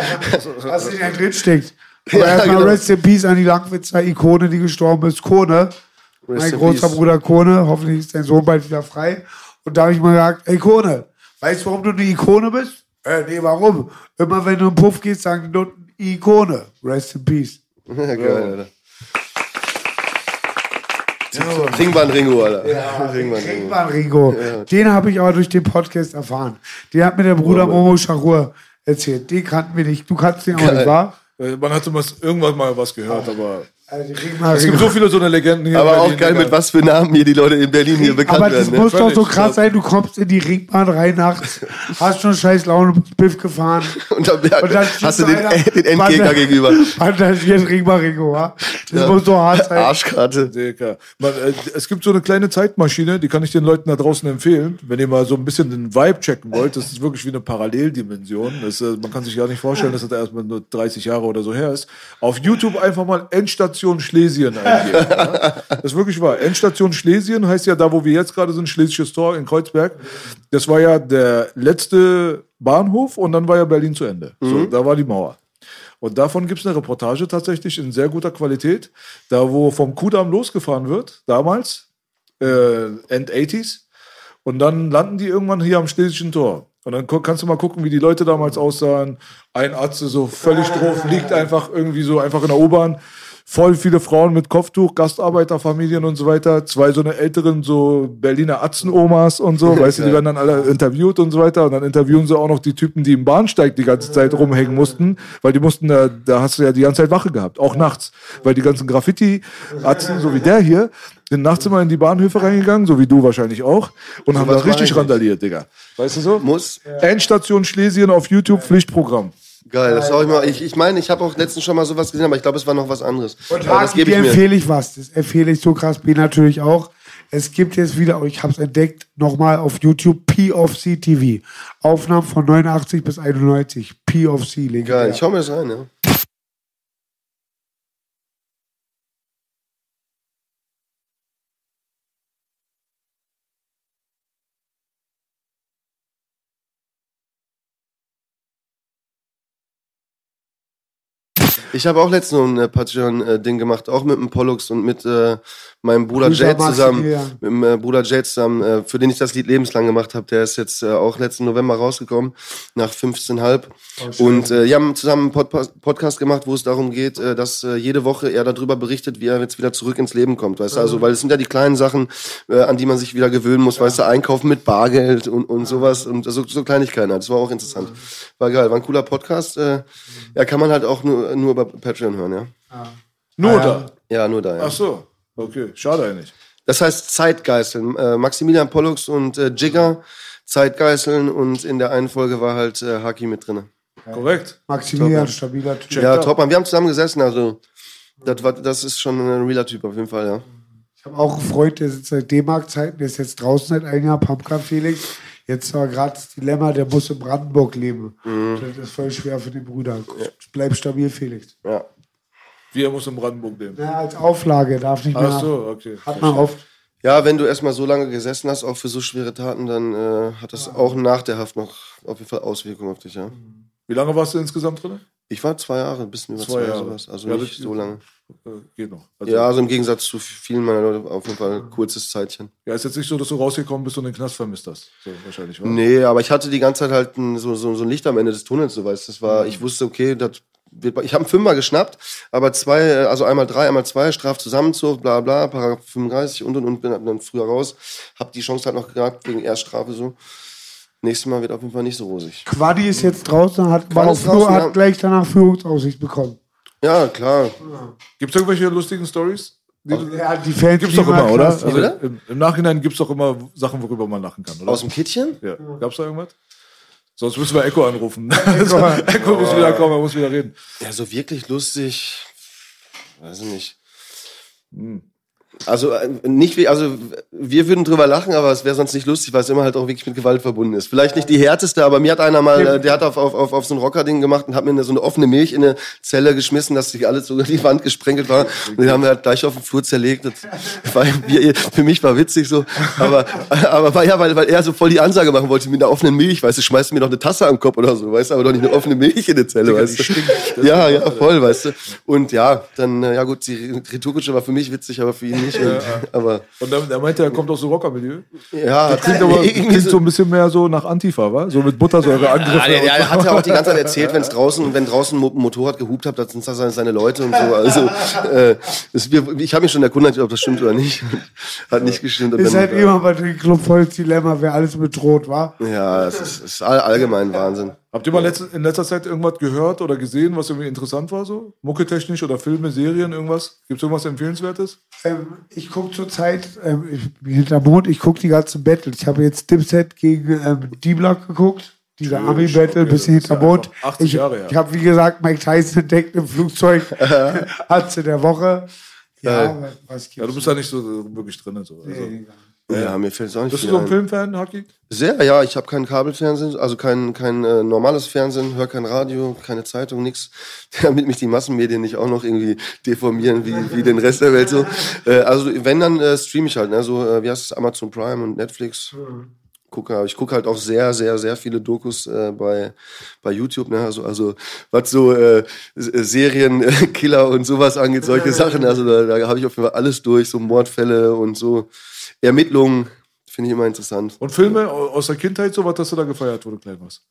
Was in der drin steckt. Aber Ja, erstmal genau. Rest in Peace an die Langwitzer Ikone, die gestorben ist, Kone. mein in großer peace. Bruder Kone. Hoffentlich ist dein Sohn bald wieder frei. Und da habe ich mal gesagt, ey Kone, weißt du, warum du eine Ikone bist? Äh, nee, warum? Immer wenn du im Puff gehst, sagen die dort Ikone. Rest in Peace. Ja, geil, Alter. Ringbahn Ringo, Alter. Ringbahn Ringo. Ringmann Rigo. Den habe ich aber durch den Podcast erfahren. Den hat mir der Bruder Momo Charur erzählt. Den kannten wir nicht. Du kannst den auch nicht, wahr? Äh, Man hatte irgendwann mal was gehört, aber Also es gibt so viele so eine Legenden hier. Aber auch geil, Digga. mit was für Namen hier die Leute in Berlin hier bekannt Aber das werden. Ne? muss doch so Völlig krass sein, du kommst in die Ringbahn rein nachts, hast schon scheiß Laune, bist Biff gefahren. Und dann, Und dann hast du den, einer- den Endgegner gegenüber. Und dann steht Ringmann Rigo, wa? Das muss so hart sein. Arschkarte. Digga. Man, äh, es gibt so eine kleine Zeitmaschine, die kann ich den Leuten da draußen empfehlen. Wenn ihr mal so ein bisschen den Vibe checken wollt, das ist wirklich wie eine Paralleldimension. Das, äh, man kann sich gar nicht vorstellen, dass das erstmal nur 30 Jahre oder so her ist. Auf YouTube einfach mal Endstation Schlesien eingeben. ja? Das ist wirklich wahr. Endstation Schlesien heißt ja da, wo wir jetzt gerade sind, Schlesisches Tor in Kreuzberg. Das war ja der letzte Bahnhof und dann war ja Berlin zu Ende. So, da war die Mauer. Und davon gibt es eine Reportage tatsächlich in sehr guter Qualität. Da, wo vom Kudamm losgefahren wird, damals, äh, End 80s. Und dann landen die irgendwann hier am Schlesischen Tor. Und dann kannst du mal gucken, wie die Leute damals aussahen. Ein Atze so völlig drauf, liegt einfach irgendwie so einfach in der U-Bahn. Voll viele Frauen mit Kopftuch, Gastarbeiterfamilien und so weiter. Zwei so eine älteren, so Berliner Atzenomas und so. Weißt du, die werden dann alle interviewt und so weiter. Und dann interviewen sie auch noch die Typen, die im Bahnsteig die ganze Zeit rumhängen mussten. Weil die mussten, da, da hast du ja die ganze Zeit Wache gehabt. Auch nachts. Weil die ganzen Graffiti-Atzen, so wie der hier, sind nachts immer in die Bahnhöfe reingegangen, so wie du wahrscheinlich auch. Und haben da was richtig randaliert, Digga. Weißt du so? Muss. Endstation Schlesien auf YouTube, Pflichtprogramm. Geil, das schau ich mal. Ich, ich meine, ich habe auch letztens schon mal sowas gesehen, aber ich glaube, es war noch was anderes. Und aber das gebe dir ich mir. empfehle ich was. Das empfehle ich so krass, B natürlich auch. Es gibt jetzt wieder, ich habe es entdeckt, nochmal auf YouTube P of C TV. Aufnahmen von 89 bis 91. P of C, legendär. Geil, ich schau mir das rein, ja. Ich habe auch letztens noch ein äh, Patreon-Ding gemacht, auch mit dem Pollux und mit äh, meinem Bruder Grüße Jade zusammen. Maximilian. Mit dem äh, Bruder Jade zusammen, äh, für den ich das Lied lebenslang gemacht habe. Der ist jetzt äh, auch letzten November rausgekommen, nach 15,5. und äh, wir haben zusammen einen Pod Podcast gemacht, wo es darum geht, äh, dass äh, jede Woche er darüber berichtet, wie er jetzt wieder zurück ins Leben kommt. Weißt du, also, weil es sind ja die kleinen Sachen, äh, an die man sich wieder gewöhnen muss. Weißt du, einkaufen mit Bargeld und, und sowas und so, so Kleinigkeiten. halt. Das war auch interessant. War geil, war ein cooler Podcast. Äh, ja, kann man halt auch nur, nur über Patreon hören, ja. Nur Ah, da. Ja, nur da, ja. Ach so. Okay. Schade eigentlich. Das heißt Zeitgeißeln. Äh, Maximilian Pollux und äh, Jigger Zeitgeißeln und in der einen Folge war halt äh, Haki mit drinne. Korrekt. Maximilian, stabiler Typ. Ja, out. top, Mann. Wir haben zusammen gesessen, also das, war, das ist schon ein realer Typ auf jeden Fall, ja. Ich habe auch einen Freund, der sitzt seit D-Mark-Zeiten, der ist jetzt draußen seit einem Jahr, Pumpkin Felix. Jetzt war gerade das Dilemma, der muss in Brandenburg leben. Mhm. Das ist voll schwer für den Bruder. Bleib stabil, Felix. ja. Wir muss in Brandenburg leben. Ja, als Auflage darf nicht mehr. Ach so, okay. Hat man oft. Ja, wenn du erstmal so lange gesessen hast, auch für so schwere Taten, dann äh, hat das auch nach der Haft noch auf jeden Fall Auswirkungen auf dich, ja. Wie lange warst du insgesamt drin? Ich war zwei Jahre, ein bisschen über Zwei zwei, Jahre. sowas. Also Ja, nicht so lange. Äh, geht noch. Also, Ja, also im Gegensatz zu vielen meiner Leute auf jeden Fall ein kurzes Zeitchen. ja, ist jetzt nicht so, dass du rausgekommen bist und den Knast vermisst hast. So, wahrscheinlich, wa? Nee, aber ich hatte die ganze Zeit halt ein, so, so, so ein Licht am Ende des Tunnels, so weißt du. Das war, ich wusste, okay, das wird, ich habe einen Fünfer geschnappt, aber zwei, also einmal drei, einmal zwei, Strafzusammenzug, bla bla, Paragraph 35 und und und bin dann früher raus. Hab die Chance halt noch gehabt wegen Erststrafe so. nächstes Mal wird auf jeden Fall nicht so rosig. Quadi ist jetzt draußen, hat, Quadi draußen, hat gleich danach Führungsaussicht bekommen. Ja, klar. Gibt es irgendwelche lustigen Stories? Ja, die Fans Gibt's doch immer, halt oder? Also Oder? im, Im Nachhinein gibt es doch immer Sachen, worüber man lachen kann, oder? Aus dem Kittchen? ja. Gab's da irgendwas? Sonst müssen wir Echo anrufen. Echo muss wieder kommen, er muss wieder reden. Ja, so wirklich lustig. Weiß ich nicht. Hm. Also äh, nicht wie, also wir würden drüber lachen, aber es wäre sonst nicht lustig, weil es immer halt auch wirklich mit Gewalt verbunden ist. Vielleicht nicht die härteste, aber mir hat einer mal, äh, der hat auf, auf, auf, auf so ein Rocker-Ding gemacht und hat mir eine, so eine offene Milch in eine Zelle geschmissen, dass sich alles so über die Wand gesprenkelt war. Und den haben wir halt gleich auf dem Flur zerlegt. Das war, für mich war witzig so, aber, aber war ja, weil, weil er so voll die Ansage machen wollte mit einer offenen Milch, weißt du, schmeißt mir noch eine Tasse am Kopf oder so, weißt du, aber doch nicht eine offene Milch in die Zelle, weißt du. Ja, ja, voll, weißt du. Und ja, dann, äh, ja gut, die Retourkutsche war für mich witzig, aber für ihn nicht. Und, aber Und dann, er meinte, er kommt aus dem Rockermilieu. ja, Klingt aber irgendwie klingt so- ein bisschen mehr so nach Antifa, wa? So mit Buttersäure Angriffe. Ja, der hat ja auch die ganze Zeit erzählt, wenn es draußen, wenn draußen ein Mo- Motorrad gehupt hat, das sind das seine, Leute und so. Also äh, das, wir, ich habe mich schon erkundigt, ob das stimmt oder nicht. Hat nicht gestimmt. Ist halt immer bei dem Club voll das Dilemma, wer alles bedroht war. ja, es ist, es ist all, allgemein Wahnsinn. Habt ihr mal in letzter Zeit irgendwas gehört oder gesehen, was irgendwie interessant war so? Mucketechnisch oder Filme, Serien, irgendwas? Gibt es irgendwas Empfehlenswertes? Ähm, ich gucke zurzeit, ähm, ich bin hinterm Mond, ich gucke die ganzen Battles. Ich habe jetzt Dipset gegen ähm, D-Block geguckt. Dieser Army-Battle, okay, bisschen hinterm ja Mond. einfach 80 Ich, Jahre her. ich habe, wie gesagt, Mike Tyson entdeckt im Flugzeug. Hatze der Woche. Ja, was gibt's? Ja, du bist da nicht so äh, wirklich drin. So. Also. Ja, mir fällt es auch nicht Bist du so ein. Filmfan, Haki? Sehr, ja, ich habe kein Kabelfernsehen, also kein, kein äh, normales Fernsehen, höre kein Radio, keine Zeitung, nix, damit mich die Massenmedien nicht auch noch irgendwie deformieren wie, wie den Rest der Welt so. Äh, also wenn, dann äh, streame ich halt, ne? so äh, wie heißt es, Amazon Prime und Netflix. Gucke, aber ich gucke halt auch sehr, sehr, sehr viele Dokus äh, bei, bei YouTube, ne? Also, also was so äh, äh, Serien, äh, Killer und sowas angeht, solche Sachen. Also da, da habe ich auf jeden Fall alles durch, so Mordfälle und so Ermittlungen. Finde ich immer interessant. Und Filme au- aus der Kindheit, so was hast du da gefeiert, wo du klein warst?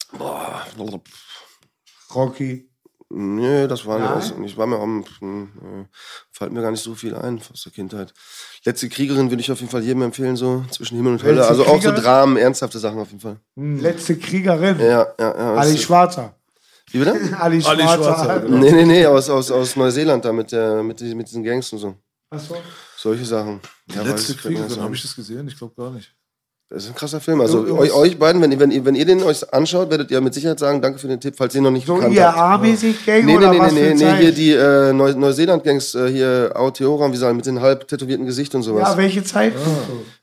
Rocky. Nee, das war nicht. Ich war mir am, hm, äh, fällt mir gar nicht so viel ein aus der Kindheit. Letzte Kriegerin würde ich auf jeden Fall jedem empfehlen, so zwischen Himmel und Hölle. Letzte Also auch so Kriegerin? Dramen, ernsthafte Sachen auf jeden Fall. Letzte Kriegerin. Ja, ja, ja. Ali Schwarzer. Wie bitte? Ali Ali Schwarzer. Schwarzer, genau. Nee, nee, nee, aus, aus, aus Neuseeland da mit, der, mit, mit diesen Gangs und so. Achso. Solche Sachen. Ja, Letzte Kriegerin, ein. habe ich das gesehen? Ich glaube gar nicht. Das ist ein krasser Film. Also Ja, euch, euch beiden, wenn, ihr- wenn, ihr, wenn ihr den euch anschaut, werdet ihr mit Sicherheit sagen, danke für den Tipp, falls ihr noch nicht So gekannt ihr habt. A-mäßig Gang Nee, nee, oder nee, was nee, nee, nee, hier die äh, Neu Neuseeland-Gangs, äh, hier Aotearoa, wie sagen, mit den halb tätowierten Gesicht und sowas. Ja, welche Zeit?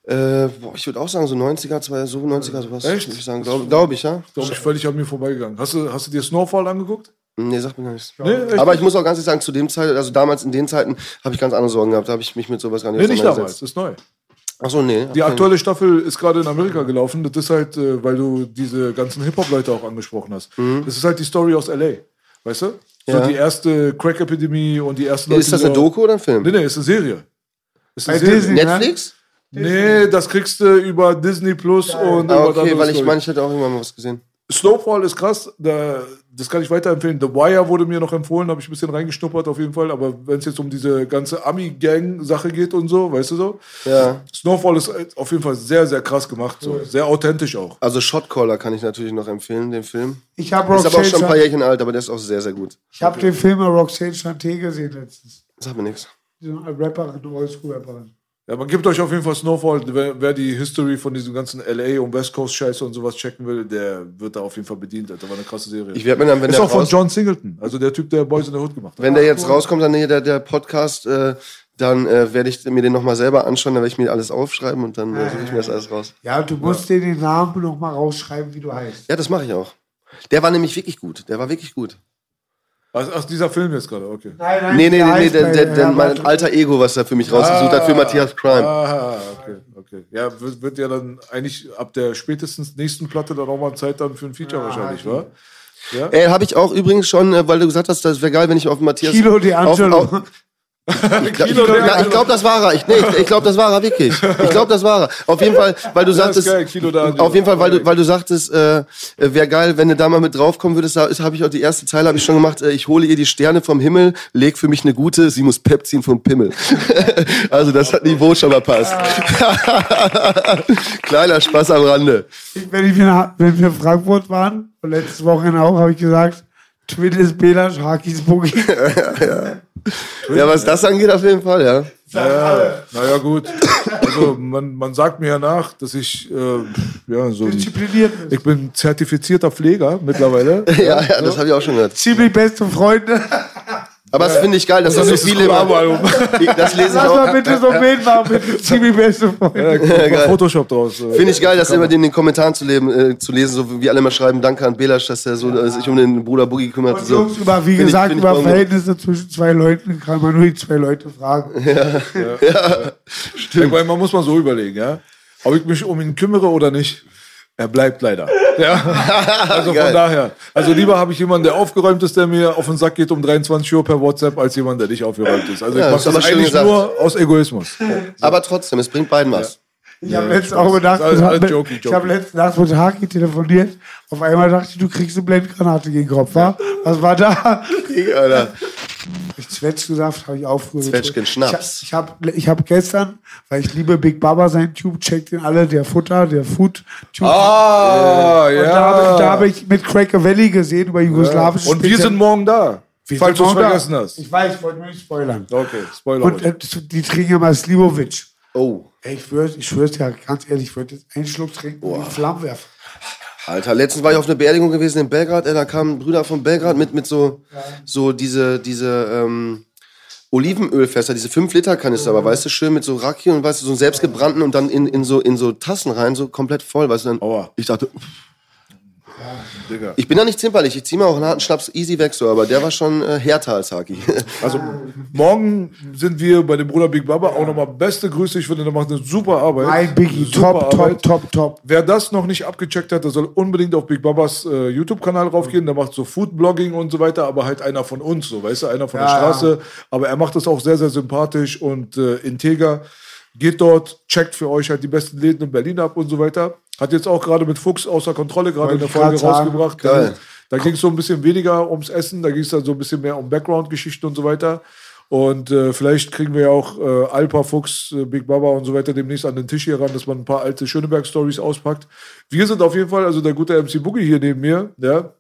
Äh, boah, ich würde auch sagen, so 90er, zwei, so 90er, sowas. Echt? Würde ich sagen, glaube glaub ich, ja. Glaube ich völlig an mir vorbeigegangen. Hast du, hast du dir Snowfall angeguckt? Nee, sagt mir gar nichts. Nee? Aber ich muss auch ganz ehrlich sagen, zu dem Zeit, also damals in den Zeiten, habe ich ganz andere Sorgen gehabt. Da habe ich mich mit sowas gar nicht Nee, nicht damals, ist neu. Achso, nee. Die okay. aktuelle Staffel ist gerade in Amerika gelaufen. Das ist halt, äh, weil du diese ganzen Hip-Hop-Leute auch angesprochen hast. Das ist halt die Story aus L.A., weißt du? So Mhm. Ja. die erste Crack-Epidemie und die ersten Ist das eine Doku oder ein Film? Nee, nee, ist eine Serie. Ist eine Bei Serie. Disney. Netflix? Nee, das kriegst du über Disney Plus und Ah, über okay, weil ich meine, ich hätte auch irgendwann mal was gesehen. Snowfall ist krass, da, das kann ich weiterempfehlen. The Wire wurde mir noch empfohlen, habe ich ein bisschen reingeschnuppert auf jeden Fall. Aber wenn es jetzt um diese ganze Ami-Gang-Sache geht und so, weißt du so? Ja. Snowfall ist auf jeden Fall sehr, sehr krass gemacht. So. Sehr authentisch auch. Also Shotcaller kann ich natürlich noch empfehlen, den Film. Ich habe Ist aber auch Roxanne, schon ein paar Jährchen alt, aber der ist auch sehr, sehr gut. ich hab den Film Roxanne Chanté gesehen letztens. Sag mir nichts. So eine Rapperin, eine Oldschool-Rapperin. Ja, man gibt euch auf jeden Fall Snowfall. Wer, wer die History von diesem ganzen LA und West Coast Scheiße und sowas checken will, der wird da auf jeden Fall bedient. Das war eine krasse Serie. Ich werde mir dann, wenn ist der, auch von John Singleton, also der Typ, der Boys in the Hood gemacht hat. wenn der jetzt rauskommt, dann hier der, der Podcast, äh, dann äh, werde ich mir den nochmal selber anschauen, dann werde ich mir alles aufschreiben und dann äh, suche ich mir das alles raus. Ja, du musst dir den Namen noch mal rausschreiben, wie du heißt. Ja, das mache ich auch. Der war nämlich wirklich gut. Der war wirklich gut. Ach, ach, dieser Film jetzt gerade, okay. Nein, nein, Nee, nee, nee, nee der, der, ja, mein warte. alter Ego, was er für mich rausgesucht hat, für Matthias Crime. Ah, okay, okay. Ja, wird, wird ja dann eigentlich ab der spätestens nächsten Platte dann auch mal Zeit dann für ein Feature wahrscheinlich, wa? Ja? Ey, habe ich auch übrigens schon, äh, weil du gesagt hast, das wäre geil, wenn ich auf Matthias. Kilo D'Angelo. Auf, auf, Ich glaube, glaub, das war er. Ich, nee, ich, ich glaube, das war er wirklich. Ich glaube, das war er. Auf jeden Fall, weil du sagtest, auf jeden Fall, weil du, weil du sagtest, äh, wäre geil, wenn du da mal mit draufkommen würdest. Da habe ich auch die erste Zeile habe ich schon gemacht. Äh, ich hole ihr die Sterne vom Himmel, leg für mich eine gute. Sie muss Pep ziehen vom Pimmel. also das hat Niveau schon mal passt. Kleiner Spaß am Rande. Ich, wenn, ich wenn wir in Frankfurt waren, letztes Wochenende auch, habe ich gesagt, Twin ist Belasch, Hakis Boogie. Ja, was das angeht, auf jeden Fall, ja. Ja, naja, gut. Also, man, man sagt mir ja nach, dass ich, äh, ja, so. ein- Diszipliniert ist. Ich bin zertifizierter Pfleger mittlerweile. Ja, ja, das habe ich auch schon gehört. Ziemlich beste Freunde. Aber das finde ich geil, dass das so nächstes viele. Ich- Das lese ich Lass auch. mal bitte so ein Bild machen mit ziemlich beste Freunde. Ja, Photoshop draus. äh. Finde ich geil, das immer in den Kommentaren zu, leben, äh, zu lesen, so wie alle immer schreiben, danke an Belasch, dass er so äh, sich um den Bruder Boogie kümmert. Und So. Jungs, über, wie Find gesagt, ich über. Verhältnisse zwischen zwei Leuten kann man nur die zwei Leute fragen. Ich meine, man muss mal so überlegen, ja. Ob ich mich um ihn kümmere oder nicht. Er bleibt leider. Ja. Also Geil. von daher. Also lieber habe ich jemanden, der aufgeräumt ist, der mir auf den Sack geht um 23 Uhr per WhatsApp, als jemand, der nicht aufgeräumt ist. Also Ja, ich das mache das aber schön eigentlich gesagt. nur aus Egoismus. Aber trotzdem, es bringt beiden was. Ich habe letztens auch gedacht, Alles- alles mit- joking, ich habe letzten Nacht mit Haki telefoniert. Auf einmal dachte ich, du kriegst eine Blendgranate gegen den Kopf, wa? Was war da? Alter. Ich Zwetschgensaft habe ich auch früher Zwetschgen getrunken. Schnaps. Ich habe ich hab, ich gestern, weil ich liebe Big Baba sein Tube, checkt den alle, der Futter, der Food Tube. Ah, Und ja. da habe da hab ich mit Cracker Valley gesehen über jugoslawische Und wir sind morgen da. Wir falls du es morgen da. vergessen hast. Ich weiß, ich wollte nicht spoilern. Okay, Spoiler. Und äh, die trinken immer Slivovic. Oh. Ey, ich schwör's, ich schwör's dir ganz ehrlich, ich würde jetzt einen Schluck trinken und in Flammen werfen. Alter, letztens war ich auf einer Beerdigung gewesen in Belgrad, ey, da kamen Brüder von Belgrad mit, mit so, so diese, diese ähm, Olivenölfässer, diese 5-Liter-Kanister, aber weißt du, schön mit so Raki und weißt du, so einen selbstgebrannten und dann in, in, so, in so Tassen rein, so komplett voll, weißt du, dann, Aua. ich dachte, Digga. ich bin da nicht zimperlich, ich zieh mir auch einen harten Schnaps easy weg, so, aber der war schon äh, härter als Haki. Also morgen sind wir bei dem Bruder Big Baba auch nochmal beste Grüße. Ich finde, der macht eine super Arbeit. Mein Biggie, Super top, Arbeit. top, top, top. Wer das noch nicht abgecheckt hat, der soll unbedingt auf Big Babas äh, YouTube-Kanal raufgehen. Der macht so Food-Blogging und so weiter, aber halt einer von uns, so weißt du, einer von der Ja, Straße. Aber er macht das auch sehr, sehr sympathisch und äh, integer. Geht dort, checkt für euch halt die besten Läden in Berlin ab und so weiter. Hat jetzt auch gerade mit Fuchs außer Kontrolle gerade eine ich Folge rausgebracht. Geil. Da ging es so ein bisschen weniger ums Essen, da ging es dann so ein bisschen mehr um Background-Geschichten und so weiter. Und äh, vielleicht kriegen wir ja auch äh, Alpa, Fuchs, äh, Big Baba und so weiter demnächst an den Tisch hier ran, dass man ein paar alte Schöneberg-Stories auspackt. Wir sind auf jeden Fall, also der gute MC Boogie hier neben mir, ja,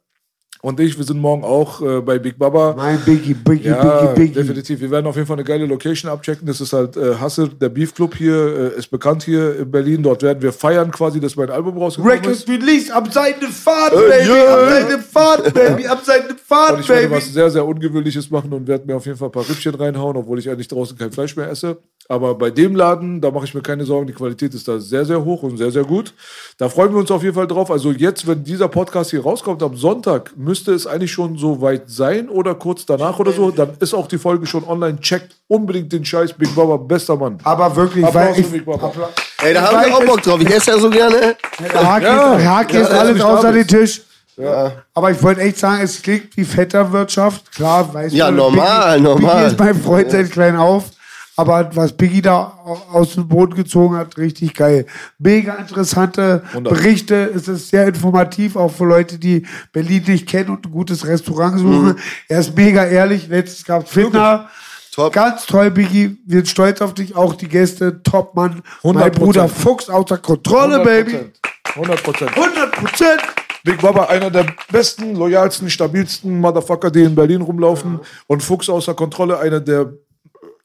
und ich, wir sind morgen auch äh, bei Big Baba. Mein Biggie, Biggie, Ja, Biggie, Biggie. definitiv. Wir werden auf jeden Fall eine geile Location abchecken. Das ist halt äh, Hasse, der Beef Club hier, äh, ist bekannt hier in Berlin. Dort werden wir feiern quasi, dass mein Album rausgekommen Records ist. release, ab seine Fahrt, Äh, Baby, yeah. ab seine Fahrt, Baby, ab seine Und Fahrt, ich werde Baby. was sehr, sehr Ungewöhnliches machen und werde mir auf jeden Fall ein paar Rippchen reinhauen, obwohl ich eigentlich draußen kein Fleisch mehr esse. Aber bei dem Laden, da mache ich mir keine Sorgen, die Qualität ist da sehr, sehr hoch und sehr, sehr gut. Da freuen wir uns auf jeden Fall drauf. Also jetzt, wenn dieser Podcast hier rauskommt, am Sonntag, müsste es eigentlich schon so weit sein oder kurz danach oder so. Dann ist auch die Folge schon online. Checkt unbedingt den Scheiß Big Baba, bester Mann. Aber wirklich, Applaus weil ich, Big Baba. Applaus. Ey, da haben wir auch Bock drauf, ich esse ja so gerne. Der Hake Ja. Ja, ist du alles außer den. Tisch. Aber ich wollte echt sagen, es klingt wie Vetternwirtschaft. Klar, weiß Ja, man, normal, Biggie, normal. Biggie ist mein Freund seit klein auf. Aber was Biggie da au- aus dem Boden gezogen hat, richtig geil. Mega interessante 100. Berichte. Es ist sehr informativ, auch für Leute, die Berlin nicht kennen und ein gutes Restaurant suchen. Er ist mega ehrlich. Letztens gab es Fitner. Top. Ganz toll, Biggie. Wir sind stolz auf dich. Auch die Gäste. Top, Mann. Mein 100%. Bruder Fuchs außer Kontrolle, Baby. 100 Prozent. 100 Prozent. Big Baba, einer der besten, loyalsten, stabilsten Motherfucker, die in Berlin rumlaufen. Und Fuchs außer Kontrolle, einer der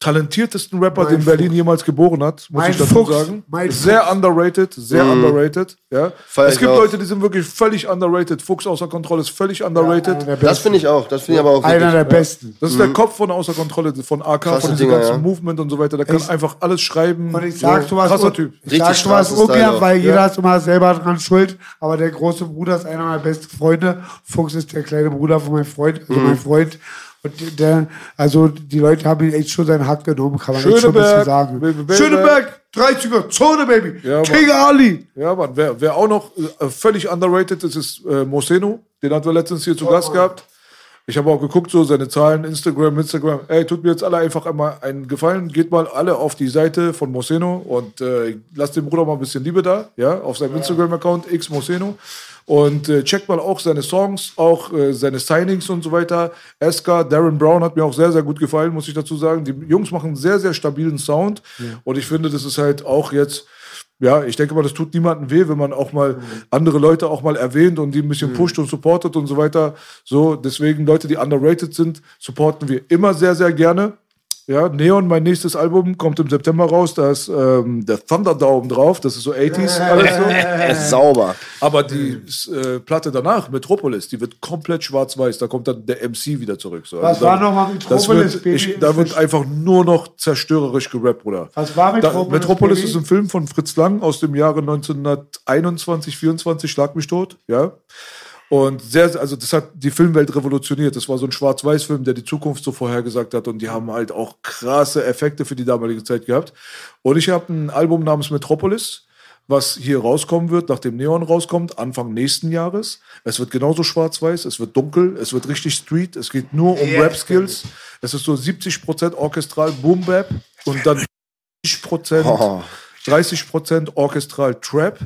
talentiertesten Rapper, Mein den Berlin jemals geboren hat, muss Mein ich dazu Fuchs, sagen. mein sehr underrated, sehr underrated. Ja. Es gibt auch. Leute, die sind wirklich völlig underrated. Fuchs außer Kontrolle ist völlig underrated. Das finde ich auch, das finde ich aber auch Einer der wirklich. besten. das ist der Kopf von Außer Kontrolle, von AK, Krasse von diesem Dinger, ganzen ja. Movement und so weiter. Der kann Ich- einfach alles schreiben. Und ich sag sowas, krasser Typ. ich Richtig sag ungern, auch. weil Ja. jeder ist immer selber dran schuld. Aber der große Bruder ist einer meiner besten Freunde. Fuchs ist der kleine Bruder von meinem Freund, also Mhm. mein Freund. Und der, also die Leute haben ihn echt schon seinen Hack genommen, kann man echt schon ein bisschen Schöneberg, sagen. Baby, Baby. Schöneberg, 30er, Zone, Baby. Ja. King Ali. Ja, Mann, wer, wer auch noch äh, völlig underrated ist, ist äh, Moseno. Den hatten wir letztens hier zu Gast gehabt. Ich habe auch geguckt, so seine Zahlen, Instagram, Instagram. Ey, tut mir jetzt alle einfach einmal einen Gefallen. Geht mal alle auf die Seite von Moseno und äh, lasst dem Bruder mal ein bisschen Liebe da, ja, auf seinem Instagram-Account, xmoseno. Und äh, checkt mal auch seine Songs, auch äh, seine Signings und so weiter. Eska, Darren Brown hat mir auch sehr, sehr gut gefallen, muss ich dazu sagen. Die Jungs machen einen sehr, sehr stabilen Sound. Und ich finde, das ist halt auch jetzt ja, ich denke mal, das tut niemandem weh, wenn man auch mal andere Leute auch mal erwähnt und die ein bisschen pusht und supportet und so weiter. So, deswegen Leute, die underrated sind, supporten wir immer sehr, sehr gerne. Ja, Neon, mein nächstes Album, kommt im September raus. Da ist ähm, der Thunderdome drauf. Das ist so 80s alles so. Ist sauber. Aber die äh, Platte danach, Metropolis, die wird komplett schwarz-weiß. Da kommt dann der MC wieder zurück. So. Was Also war da- noch mal das Metropolis, wird, Baby? ich, Da wird einfach nur noch zerstörerisch gerappt, Bruder. Was war Metropolis, Da, Metropolis Baby? ist ein Film von Fritz Lang aus dem Jahre 1921, 24, Schlag mich tot, ja. Und sehr, also das hat die Filmwelt revolutioniert. Das war so ein Schwarz-Weiß-Film, der die Zukunft so vorhergesagt hat. Und die haben halt auch krasse Effekte für die damalige Zeit gehabt. Und ich habe ein Album namens Metropolis, was hier rauskommen wird, nachdem Neon rauskommt, Anfang nächsten Jahres. Es wird genauso schwarz-weiß, es wird dunkel, es wird richtig Street, es geht nur um Rap-Skills. Es ist so 70% orchestral Boom-Bap und dann 30%, Oh. 30% orchestral Trap.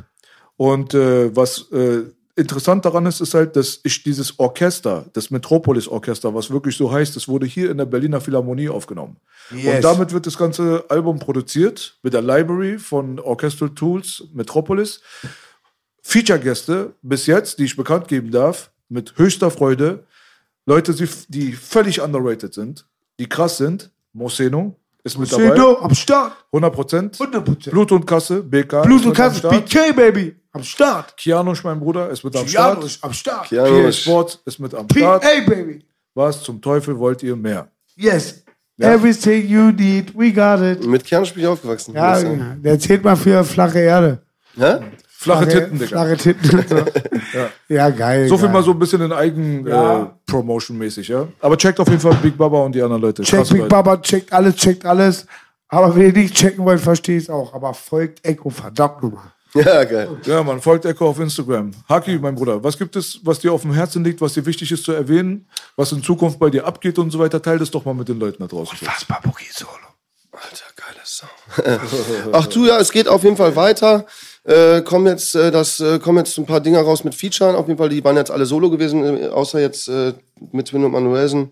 Und äh, was äh, interessant daran ist, ist halt, dass ich dieses Orchester, das Metropolis-Orchester, was wirklich so heißt, das wurde hier in der Berliner Philharmonie aufgenommen. Yes. Und damit wird das ganze Album produziert mit der Library von Orchestral Tools Metropolis. Feature-Gäste bis jetzt, die ich bekannt geben darf, mit höchster Freude. Leute, die, die völlig underrated sind, die krass sind. Moseno ist mit dabei. Moseno, am Start. 100 Prozent. 100%. Blut und Kasse, BK. Blut und Kasse. BK, Baby. Am Start. Kianosch, mein Bruder, ist mit am Start. am Start. Ja. PA Janusz. Sports ist mit am PA, Start. Baby. Was zum Teufel wollt ihr mehr? Yes. Everything you need, we got it. Mit Kernspiel bin ich aufgewachsen. Ja, der zählt mal für flache Erde. Hä? Flache Titten, Digga. Flache Titten. ja. geil. So viel geil. mal so ein bisschen in Eigen-Promotion-mäßig, ja. Aber checkt auf jeden Fall Big Baba und die anderen Leute. Check Krasse Big Leute. Baba, checkt alles, checkt alles. Aber wenn ihr nicht checken wollt, verstehe ich es auch. Aber folgt Echo, verdammt nochmal. Ja, geil. Ja, man folgt Echo auf Instagram. Haki, mein Bruder, was gibt es, was dir auf dem Herzen liegt, was dir wichtig ist zu erwähnen, was in Zukunft bei dir abgeht und so weiter? Teil das doch mal mit den Leuten da draußen. Was war Boogie Solo? Alter, geiler Song. Ach du, ja, es geht auf jeden Fall weiter. Äh, kommen jetzt, äh, das äh, kommen jetzt ein paar Dinger raus mit Featuren. Auf jeden Fall, die waren jetzt alle solo gewesen, äh, außer jetzt äh, mit Twin und Manuelsen.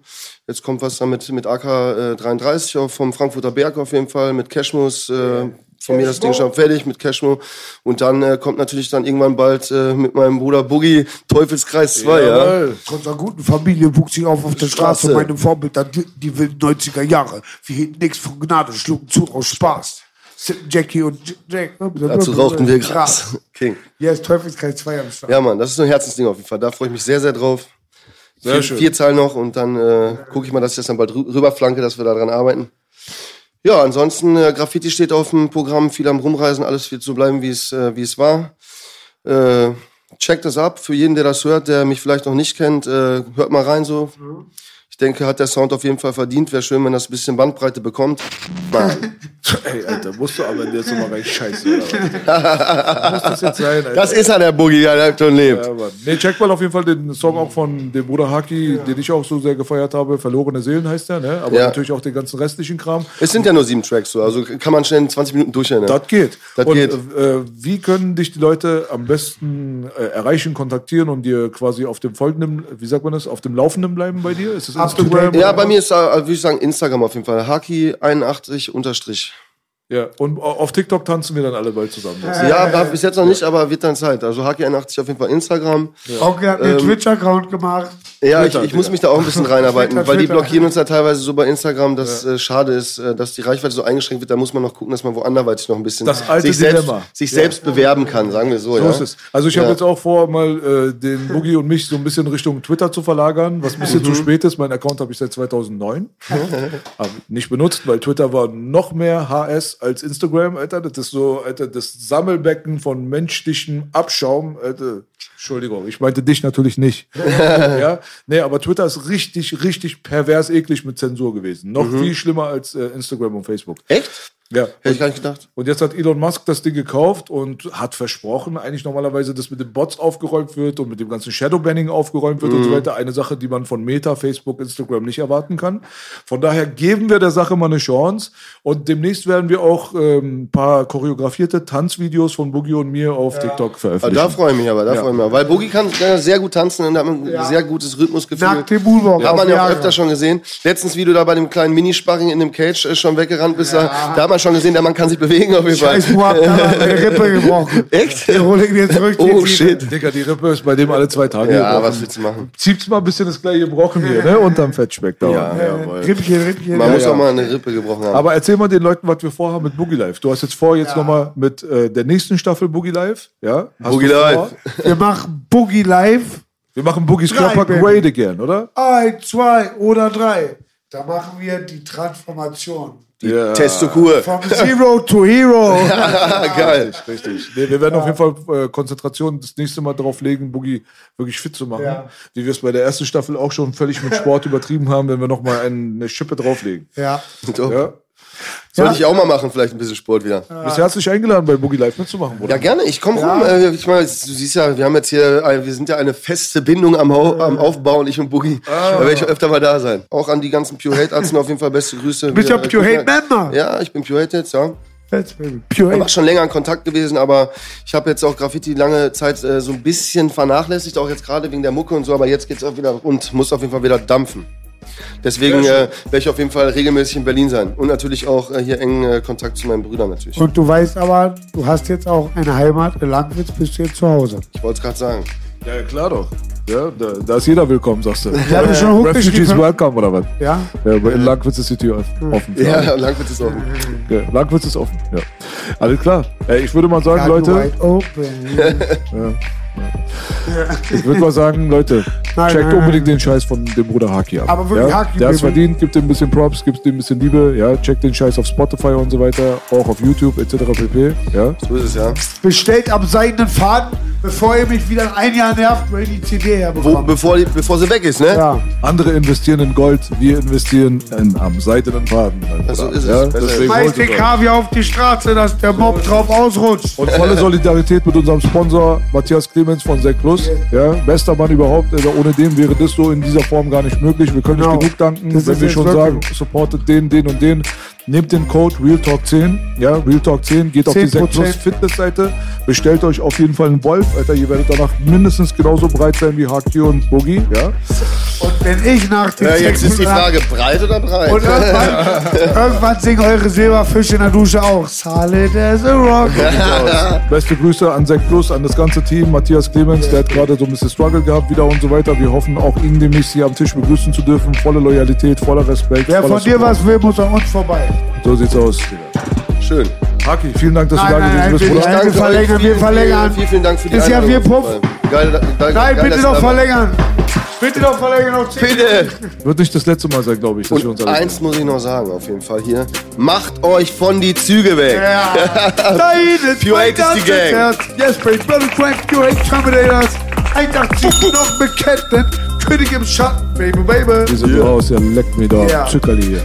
Jetzt kommt was dann mit, mit AK äh, 33 auch vom Frankfurter Berg auf jeden Fall, mit Cashmus. Äh, von mir das Ding schon fertig mit Cashmo. Und dann äh, kommt natürlich dann irgendwann bald äh, mit meinem Bruder Boogie Teufelskreis 2, ja. Jawohl. Von unserer guten Familie wuchs ich auf auf der Straße. Straße. Meine Vorbilder, die, die wilden 90er Jahre. Wir hielten nichts von Gnade, schlugen zu aus Spaß. Jackie und Jack. Dazu rauchten wir Gras. King. Yes, Teufelskreis 2 am Start. Ja, Mann, das ist so ein Herzensding auf jeden Fall. Da freue ich mich sehr, sehr drauf. Sehr vier, schön. vier Zeilen noch und dann äh, gucke ich mal, dass ich das dann bald rü- rüberflanke, dass wir da dran arbeiten. Ja, ansonsten, äh, Graffiti steht auf dem Programm, viel am Rumreisen, alles wird so bleiben, wie es, äh, wie es war. Äh, checkt das ab. Für jeden, der das hört, der mich vielleicht noch nicht kennt, äh, hört mal rein so. Ich denke, hat der Sound auf jeden Fall verdient. Wäre schön, wenn das ein bisschen Bandbreite bekommt. Mann, Ey, Alter, musst du aber in der Nummer rein scheiße. Muss das jetzt sein, Alter? das ist ja der Boogie, der lebt und lebt. Ja, Mann. Nee, check mal auf jeden Fall den Song auch von dem Bruder Haki, den ich auch so sehr gefeiert habe. Verlorene Seelen heißt der, ne? Aber Ja. natürlich auch den ganzen restlichen Kram. Es sind ja nur sieben Tracks so, also kann man schnell in 20 Minuten durchhören. Ja. Das geht. Das und geht. Äh, wie können dich die Leute am besten äh, erreichen, kontaktieren und dir quasi auf dem folgenden, wie sagt man das, auf dem Laufenden bleiben bei dir? Ist es to Instagram? Ja, bei mir ist, äh, würde ich sagen, Instagram auf jeden Fall. Haki81 unterstrich. Ja, und auf TikTok tanzen wir dann alle bald zusammen. Ja, war bis jetzt noch nicht, aber wird dann Zeit. Also Haki81 auf jeden Fall Instagram. Onkel hat mir einen Twitch-Account gemacht. Ja, ich, Twitter, ich muss Digga. mich da auch ein bisschen reinarbeiten, Twitter, weil die blockieren uns ja teilweise so bei Instagram, dass äh, schade ist, äh, dass die Reichweite so eingeschränkt wird. Da muss man noch gucken, dass man wo anderweitig noch ein bisschen Das alte sich, selbst, sich selbst bewerben kann, sagen wir so. So ja. ist es. Also ich habe Ja. jetzt auch vor, mal äh, den Boogie und mich so ein bisschen Richtung Twitter zu verlagern, was ein bisschen Mhm. zu spät ist. Mein Account habe ich seit 2009. aber nicht benutzt, weil Twitter war noch mehr HS als Instagram, Alter. Das ist so, Alter, das Sammelbecken von menschlichem Abschaum. Alter. Entschuldigung, ich meinte dich natürlich nicht. ja? Nee, aber Twitter ist richtig, richtig pervers eklig mit Zensur gewesen. Noch Mhm. viel schlimmer als äh, Instagram und Facebook. Echt? Ja. Hätte ich gar nicht gedacht. Und jetzt hat Elon Musk das Ding gekauft und hat versprochen, eigentlich normalerweise, dass mit den Bots aufgeräumt wird und mit dem ganzen Shadowbanning aufgeräumt wird und Mhm. so weiter. Eine Sache, die man von Meta, Facebook, Instagram nicht erwarten kann. Von daher geben wir der Sache mal eine Chance. Und demnächst werden wir auch ähm, ein paar choreografierte Tanzvideos von Boogie und mir auf TikTok Ah, veröffentlichen. da freue ich mich aber, da Ja. freue ich mich. aber. Weil Boogie kann sehr gut tanzen und hat ein sehr gutes Rhythmusgefühl. Nackte Moonwalk Hat auf man ja auch öfter schon gesehen. Letztens, wie du da bei dem kleinen Minisparring in dem Cage äh, schon weggerannt bist, da, da hat man schon gesehen, der Mann kann sich bewegen auf jeden Fall. Scheiß Muab, meine Rippe gebrochen. Echt? Wir holen ihn wieder zurück. Oh die- shit. Digga, die Rippe ist bei dem alle zwei Tage Ja, gebrochen. was willst du machen? Zieht's mal ein bisschen das gleiche gebrochen hier, ne? Unterm Fettspeck da. Ja, jawohl. Rippchen, Rippchen. Man ja, muss ja. auch mal eine Rippe gebrochen haben. Aber erzähl mal den Leuten, was wir vorhaben mit Boogie Live. Du hast jetzt vor, jetzt nochmal mit äh, der nächsten Staffel Boogie Live. Ja? Hast Boogie? Live. Wir machen Boogie Live. Wir machen Boogies Drei, Körper great again, oder? Ein, zwei oder drei. Da machen wir die Transformation. Ja. Testokur. From Zero to Hero. Ah, geil. Richtig. Nee, wir werden auf jeden Fall äh, Konzentration das nächste Mal darauf legen, Boogie wirklich fit zu machen. Ja. Wie wir es bei der ersten Staffel auch schon völlig mit Sport übertrieben haben, wenn wir nochmal eine Schippe drauflegen. ja. Ja? Sollte ich auch mal machen, vielleicht ein bisschen Sport wieder. Du bist herzlich eingeladen, bei Boogie Live mitzumachen, Bruder. Ja, gerne. Ich komme rum. Äh, ich meine, du siehst ja, wir haben jetzt hier, ein- wir sind ja eine feste Bindung am, Hau- am Aufbauen, ich und Boogie. Da werde ich öfter mal da sein. Auch an die ganzen Pure Hate Arzten auf jeden Fall beste Grüße. Du bist ja Pure Hate Member. Ja, ich bin Pure Hate jetzt, ja. Pure war schon länger in Kontakt gewesen, aber ich habe jetzt auch Graffiti lange Zeit äh, so ein bisschen vernachlässigt, auch jetzt gerade wegen der Mucke und so, aber jetzt geht's auch wieder und muss auf jeden Fall wieder dampfen. Deswegen äh, werde ich auf jeden Fall regelmäßig in Berlin sein und natürlich auch äh, hier engen äh, Kontakt zu meinen Brüdern natürlich. Und du weißt aber, du hast jetzt auch eine Heimat. In Langwitz bist du jetzt zu Hause. Ich wollte es gerade sagen. Ja, klar doch. Ja, da, da ist jeder willkommen, sagst du. haben schon Refugees welcome oder was? Ja? Ja, aber in Langwitz ist die Tür offen. Ja, Langwitz ist offen. Ja, Langwitz ist offen. Ja. Alles klar. Ey, ich würde mal sagen, Got Leute, wide open. ich würde mal sagen, Leute, Nein, checkt nein, unbedingt den Scheiß von dem Bruder Haki ab. Aber wirklich ja? Haki, Der hat's Baby. verdient, gibt ihm ein bisschen Props, gibt ihm ein bisschen Liebe, ja, checkt den Scheiß auf Spotify und so weiter, auch auf YouTube etc. pp. Ja. So ist es, ja. Bestellt am seidenen Faden, bevor ihr mich wieder in ein Jahr nervt, weil ich die CD Wo, herbekomme. bevor, die, bevor sie weg ist, ne? Ja. Andere investieren in Gold, wir investieren in, am seidenen Faden. mein So Bruder. ist es. Ja, deswegen Schmeiß den es. Kaviar auf die Straße, dass der Mob drauf ausrutscht. Und volle Solidarität mit unserem Sponsor Matthias Clemens von Sek Plus. Ja, bester Mann überhaupt. Also ohne den wäre das so in dieser Form gar nicht möglich. Wir können Genau. nicht genug danken, Das wenn ist wir schon wirklich- sagen, supportet den, den und den. Nehmt den Code RealTalk10. Ja, RealTalk10. Geht auf die 10%. Sek Plus Fitnessseite. Bestellt euch auf jeden Fall einen Wolf. Alter, ihr werdet danach mindestens genauso breit sein wie HQ und Boogie. Ja. Und wenn ich nach dem Ja, jetzt ist die Frage, breit oder breit? Und irgendwann, irgendwann singen eure Silberfische in der Dusche auch. Solid as a rock. Beste Grüße an Sek Plus, an das ganze Team. Matthias Clemens, der hat gerade so ein bisschen Struggle gehabt wieder und so weiter. Wir hoffen auch ihn demnächst hier am Tisch begrüßen zu dürfen. Volle Loyalität, voller Respekt. Wer voller von dir Support. was will, muss an uns vorbei. So sieht's aus. Schön. Haki, vielen Dank, dass Nein, du da nein, gewesen nein, bist. Nein, wir verlängern, wir Vielen, verlängern. Vielen, vielen Dank für die Ist ja wir Puff. Geil, da- Nein, geil, geil, bitte ihr da wart. verlängern. Bitte doch verlängern auf 10. Bitte. Wird nicht das letzte Mal sein, glaube ich, dass wir uns Und alle eins muss ich noch sagen, auf jeden Fall hier. Macht euch von die Züge weg. Ja. Deine Pure Hate ist die Gang. Yes, baby, Brother Crank, Pure Hate Terminators. 81 noch mit Ketten. König im Schatten, baby, baby. Wir sind raus, ja, leck mir da. Ja. Zuckerli hier.